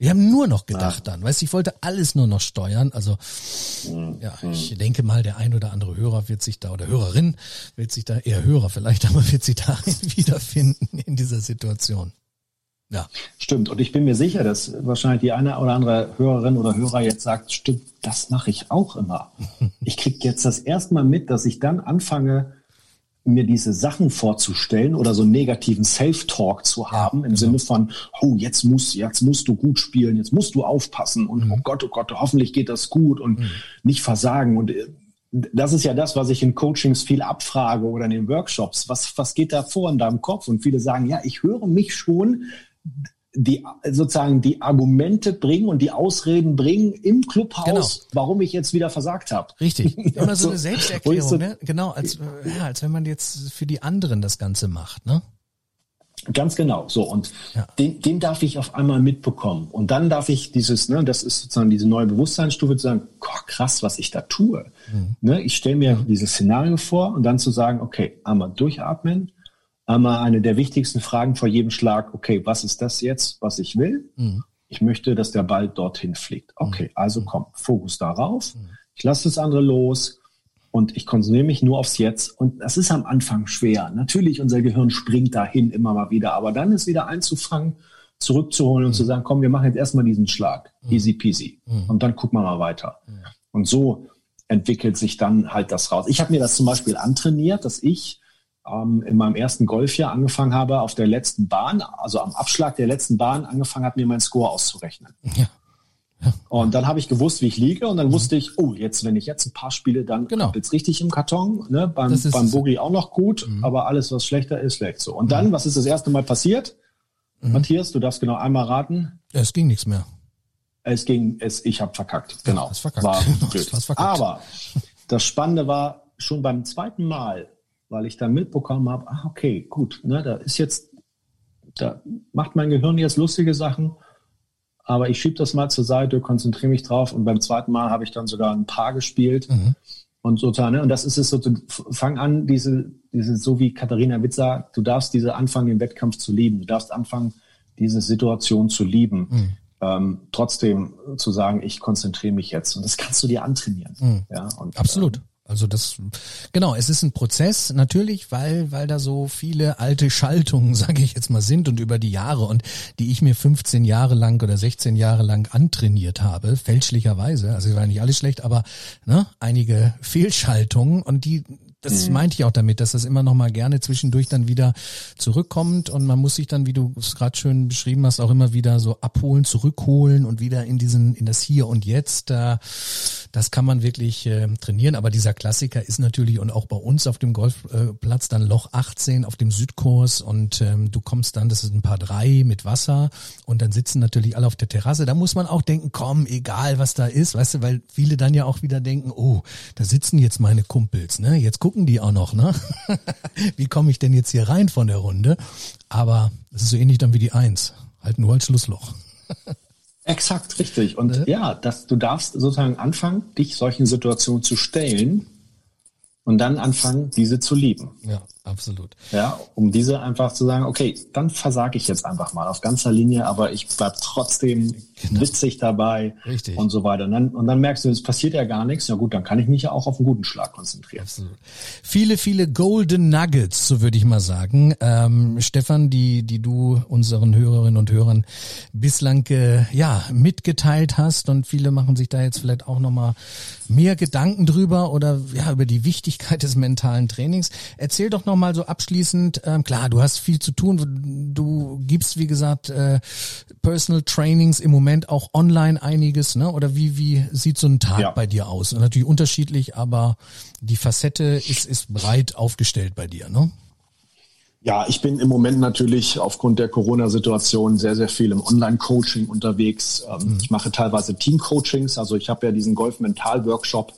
Wir haben nur noch gedacht ja. dann, weißt du, ich wollte alles nur noch steuern. Also mhm. ja, ich denke mal, der ein oder andere Hörer wird sich da oder Hörerin wird sich da eher Hörer vielleicht, [laughs] aber wird sich da [laughs] wiederfinden in dieser Situation. Ja. Stimmt. Und ich bin mir sicher, dass wahrscheinlich die eine oder andere Hörerin oder Hörer jetzt sagt, stimmt, das mache ich auch immer. [laughs] Ich krieg jetzt das erste Mal mit, dass ich dann anfange, mir diese Sachen vorzustellen oder so einen negativen Self-Talk zu haben ja, im genau. Sinne von, oh, jetzt musst, jetzt musst du gut spielen, jetzt musst du aufpassen und mhm. oh Gott, oh Gott, hoffentlich geht das gut und mhm. nicht versagen und äh, das ist ja das, was ich in Coachings viel abfrage oder in den Workshops. Was, was geht da vor in deinem Kopf? Und viele sagen, ja, ich höre mich schon die sozusagen die Argumente bringen und die Ausreden bringen im Clubhaus, genau. warum ich jetzt wieder versagt habe. Richtig. [laughs] Immer so eine Selbsterklärung, so, ne? Genau, als, ja, als wenn man jetzt für die anderen das Ganze macht, ne? Ganz genau. So und ja. den, den darf ich auf einmal mitbekommen und dann darf ich dieses, ne, das ist sozusagen diese neue Bewusstseinsstufe zu sagen, oh, krass, was ich da tue. Mhm. Ne, ich stelle mir dieses Szenario vor und dann zu sagen, okay, einmal durchatmen, einmal eine der wichtigsten Fragen vor jedem Schlag, okay, was ist das jetzt, was ich will? Mhm. Ich möchte, dass der Ball dorthin fliegt. Okay, mhm. also komm, Fokus darauf. Mhm. Ich lasse das andere los und ich konzentriere mich nur aufs Jetzt. Und das ist am Anfang schwer. Natürlich, unser Gehirn springt dahin immer mal wieder, aber dann ist wieder einzufangen, zurückzuholen und zu sagen, komm, wir machen jetzt erstmal diesen Schlag. Easy peasy. Und dann gucken wir mal weiter. Und so entwickelt sich dann halt das raus. Ich habe mir das zum Beispiel antrainiert, dass ich ähm, in meinem ersten Golfjahr angefangen habe, auf der letzten Bahn, also am Abschlag der letzten Bahn angefangen habe, mir meinen Score auszurechnen. [laughs] Ja. Ja. Und dann habe ich gewusst, wie ich liege und dann mhm. wusste ich, oh, jetzt, wenn ich jetzt ein paar spiele, dann genau. jetzt richtig im Karton. Ne? Beim, beim Boogie auch noch gut, mhm. aber alles, was schlechter ist, schlecht so. Und dann, mhm. was ist das erste Mal passiert? Mhm. Matthias, du darfst genau einmal raten. Es ging nichts mehr. Es ging, es, ich habe verkackt. Genau. Ja, verkackt. War [laughs] blöd. Verkackt. Aber das Spannende war schon beim zweiten Mal, weil ich dann mitbekommen habe, ah, okay, gut, ne, da ist jetzt, da macht mein Gehirn jetzt lustige Sachen, aber ich schiebe das mal zur Seite, konzentriere mich drauf und beim zweiten Mal habe ich dann sogar ein Paar gespielt. Mhm. Und sozusagen, ne, und das ist es so, fang an, diese, diese, so wie Katharina Witt sagt, du darfst diese anfangen, den Wettkampf zu lieben. Du darfst anfangen, diese Situation zu lieben. Mhm. Ähm, trotzdem zu sagen, ich konzentriere mich jetzt. Und das kannst du dir antrainieren. Mhm. Ja, und, Absolut. Ähm, also das, genau, es ist ein Prozess natürlich, weil, weil da so viele alte Schaltungen, [laughs] sage ich jetzt mal, sind und über die Jahre und die ich mir 15 Jahre lang oder 16 Jahre lang antrainiert habe, fälschlicherweise, also war nicht alles schlecht, aber ne, einige Fehlschaltungen und die das mhm. meinte ich auch damit, dass das immer noch mal gerne zwischendurch dann wieder zurückkommt und man muss sich dann, wie du es gerade schön beschrieben hast, auch immer wieder so abholen, zurückholen und wieder in diesen in das Hier und Jetzt. Äh, das kann man wirklich äh, trainieren. Aber dieser Klassiker ist natürlich und auch bei uns auf dem Golfplatz dann Loch 18 auf dem Südkurs und ähm, du kommst dann, das ist ein paar drei mit Wasser und dann sitzen natürlich alle auf der Terrasse. Da muss man auch denken, komm, egal was da ist, weißt du, weil viele dann ja auch wieder denken, oh, da sitzen jetzt meine Kumpels, ne? Jetzt gucken die auch noch, ne? [laughs] wie komme ich denn jetzt hier rein von der Runde? Aber es ist so ähnlich dann wie die Eins. Halt nur als Schlussloch. [laughs] Exakt, richtig. Und äh? ja, dass du darfst sozusagen anfangen, dich solchen Situationen zu stellen und dann anfangen, diese zu lieben. Ja absolut. Ja, um diese einfach zu sagen, okay, dann versage ich jetzt einfach mal auf ganzer Linie, aber ich bleib trotzdem genau. witzig dabei Richtig. und so weiter. Und dann, und dann merkst du, es passiert ja gar nichts. Ja gut, dann kann ich mich ja auch auf einen guten Schlag konzentrieren. Absolut. Viele, viele Golden Nuggets, so würde ich mal sagen. Ähm, Stefan, die, die du unseren Hörerinnen und Hörern bislang äh, ja mitgeteilt hast und viele machen sich da jetzt vielleicht auch nochmal mehr Gedanken drüber oder ja über die Wichtigkeit des mentalen Trainings. Erzähl doch noch mal so abschließend, ähm, klar, du hast viel zu tun. Du gibst, wie gesagt, äh, Personal Trainings im Moment auch online einiges, ne? Oder wie, wie sieht so ein Tag ja. bei dir aus? Natürlich unterschiedlich, aber die Facette ist, ist breit aufgestellt bei dir, ne? Ja, ich bin im Moment natürlich aufgrund der Corona-Situation sehr, sehr viel im Online-Coaching unterwegs. Ähm, mhm. Ich mache teilweise Team-Coachings. Also ich habe ja diesen Golf-Mental-Workshop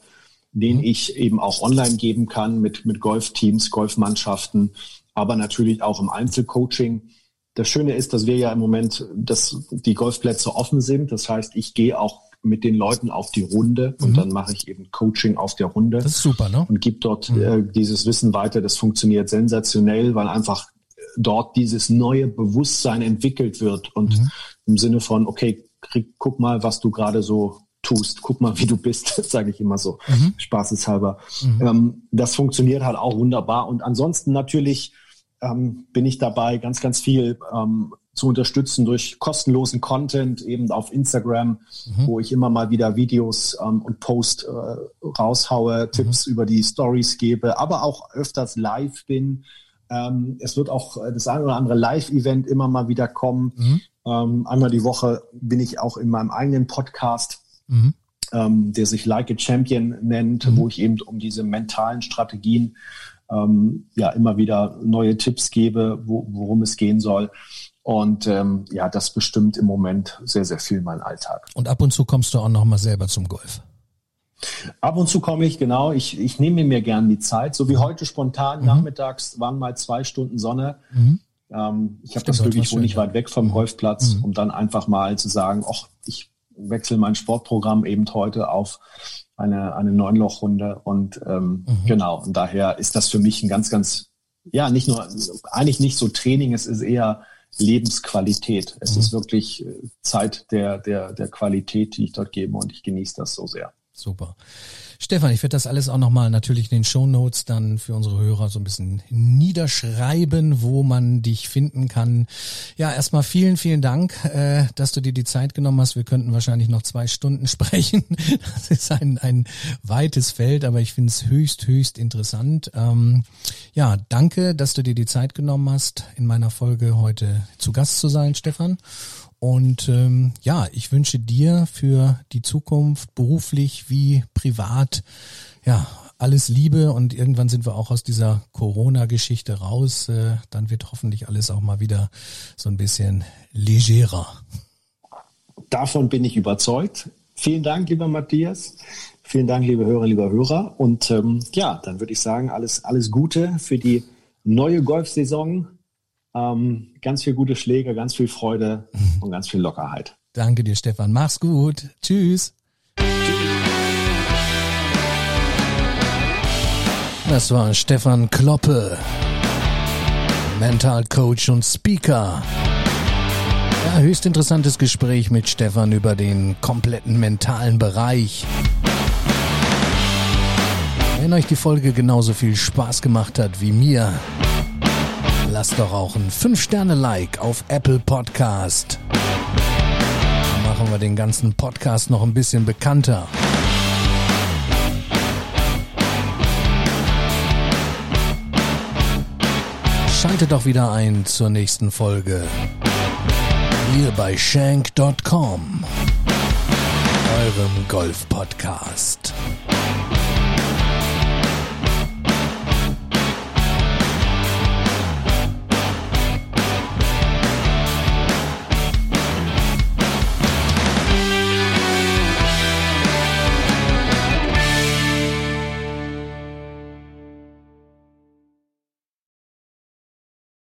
den mhm. ich eben auch online geben kann mit, mit Golfteams, Golfmannschaften, aber natürlich auch im Einzelcoaching. Das Schöne ist, dass wir ja im Moment, dass die Golfplätze offen sind. Das heißt, ich gehe auch mit den Leuten auf die Runde und mhm. dann mache ich eben Coaching auf der Runde. Das ist super, ne? Und gebe dort mhm. äh, dieses Wissen weiter. Das funktioniert sensationell, weil einfach dort dieses neue Bewusstsein entwickelt wird und mhm. im Sinne von, okay, krieg, guck mal, was du gerade so tust. Guck mal, wie du bist, [laughs] sage ich immer so, mhm. spaßeshalber. Mhm. Ähm, das funktioniert halt auch wunderbar. Und ansonsten natürlich ähm, bin ich dabei, ganz, ganz viel ähm, zu unterstützen durch kostenlosen Content, eben auf Instagram, mhm. wo ich immer mal wieder Videos ähm, und Post äh, raushaue, mhm. Tipps über die Stories gebe, aber auch öfters live bin. Ähm, es wird auch das eine oder andere Live-Event immer mal wieder kommen. Mhm. Ähm, einmal die Woche bin ich auch in meinem eigenen Podcast mhm. ähm, der sich Like a Champion nennt, mhm. wo ich eben um diese mentalen Strategien ähm, ja immer wieder neue Tipps gebe, wo, worum es gehen soll. Und ähm, ja, das bestimmt im Moment sehr, sehr viel mein Alltag. Und ab und zu kommst du auch noch mal selber zum Golf. Ab und zu komme ich, genau. Ich, ich nehme mir gern die Zeit. So wie heute spontan mhm. nachmittags waren mal zwei Stunden Sonne. Mhm. Ähm, ich habe das Glück, ich wohne nicht weit weg vom mhm. Golfplatz, mhm. um dann einfach mal zu sagen, ach, ich wechsle mein Sportprogramm eben heute auf eine, eine Neunlochrunde und ähm, mhm. genau, und daher ist das für mich ein ganz, ganz, ja, nicht nur, eigentlich nicht so Training, es ist eher Lebensqualität. Es mhm. ist wirklich äh, Zeit der, der, der Qualität, die ich dort gebe und ich genieße das so sehr. Super. Stefan, ich werde das alles auch nochmal natürlich in den Show Notes dann für unsere Hörer so ein bisschen niederschreiben, wo man dich finden kann. Ja, erstmal vielen, vielen Dank, äh, dass du dir die Zeit genommen hast. Wir könnten wahrscheinlich noch zwei Stunden [laughs] sprechen. Das ist ein, ein weites Feld, aber ich finde es höchst, höchst interessant. Ähm, ja, danke, dass du dir die Zeit genommen hast, in meiner Folge heute zu Gast zu sein, Stefan. Und ähm, ja, ich wünsche dir für die Zukunft beruflich wie privat ja alles Liebe und irgendwann sind wir auch aus dieser Corona-Geschichte raus. Äh, dann wird hoffentlich alles auch mal wieder so ein bisschen legerer. davon bin ich überzeugt. Vielen Dank, lieber Matthias. Vielen Dank, liebe Hörer, lieber Hörer. Und ähm, ja, dann würde ich sagen, alles, alles Gute für die neue Golfsaison. Ähm, ganz viel gute Schläge, ganz viel Freude und ganz viel Lockerheit. Danke dir, Stefan. Mach's gut. Tschüss. Das war Stefan Kloppe, Mental Coach und Speaker. Ja, höchst interessantes Gespräch mit Stefan über den kompletten mentalen Bereich. Wenn euch die Folge genauso viel Spaß gemacht hat wie mir, lasst doch auch ein 5-Sterne-Like auf Apple Podcast. Dann machen wir den ganzen Podcast noch ein bisschen bekannter. Schaltet doch wieder ein zur nächsten Folge. Hier bei Shank.com, eurem Golf-Podcast.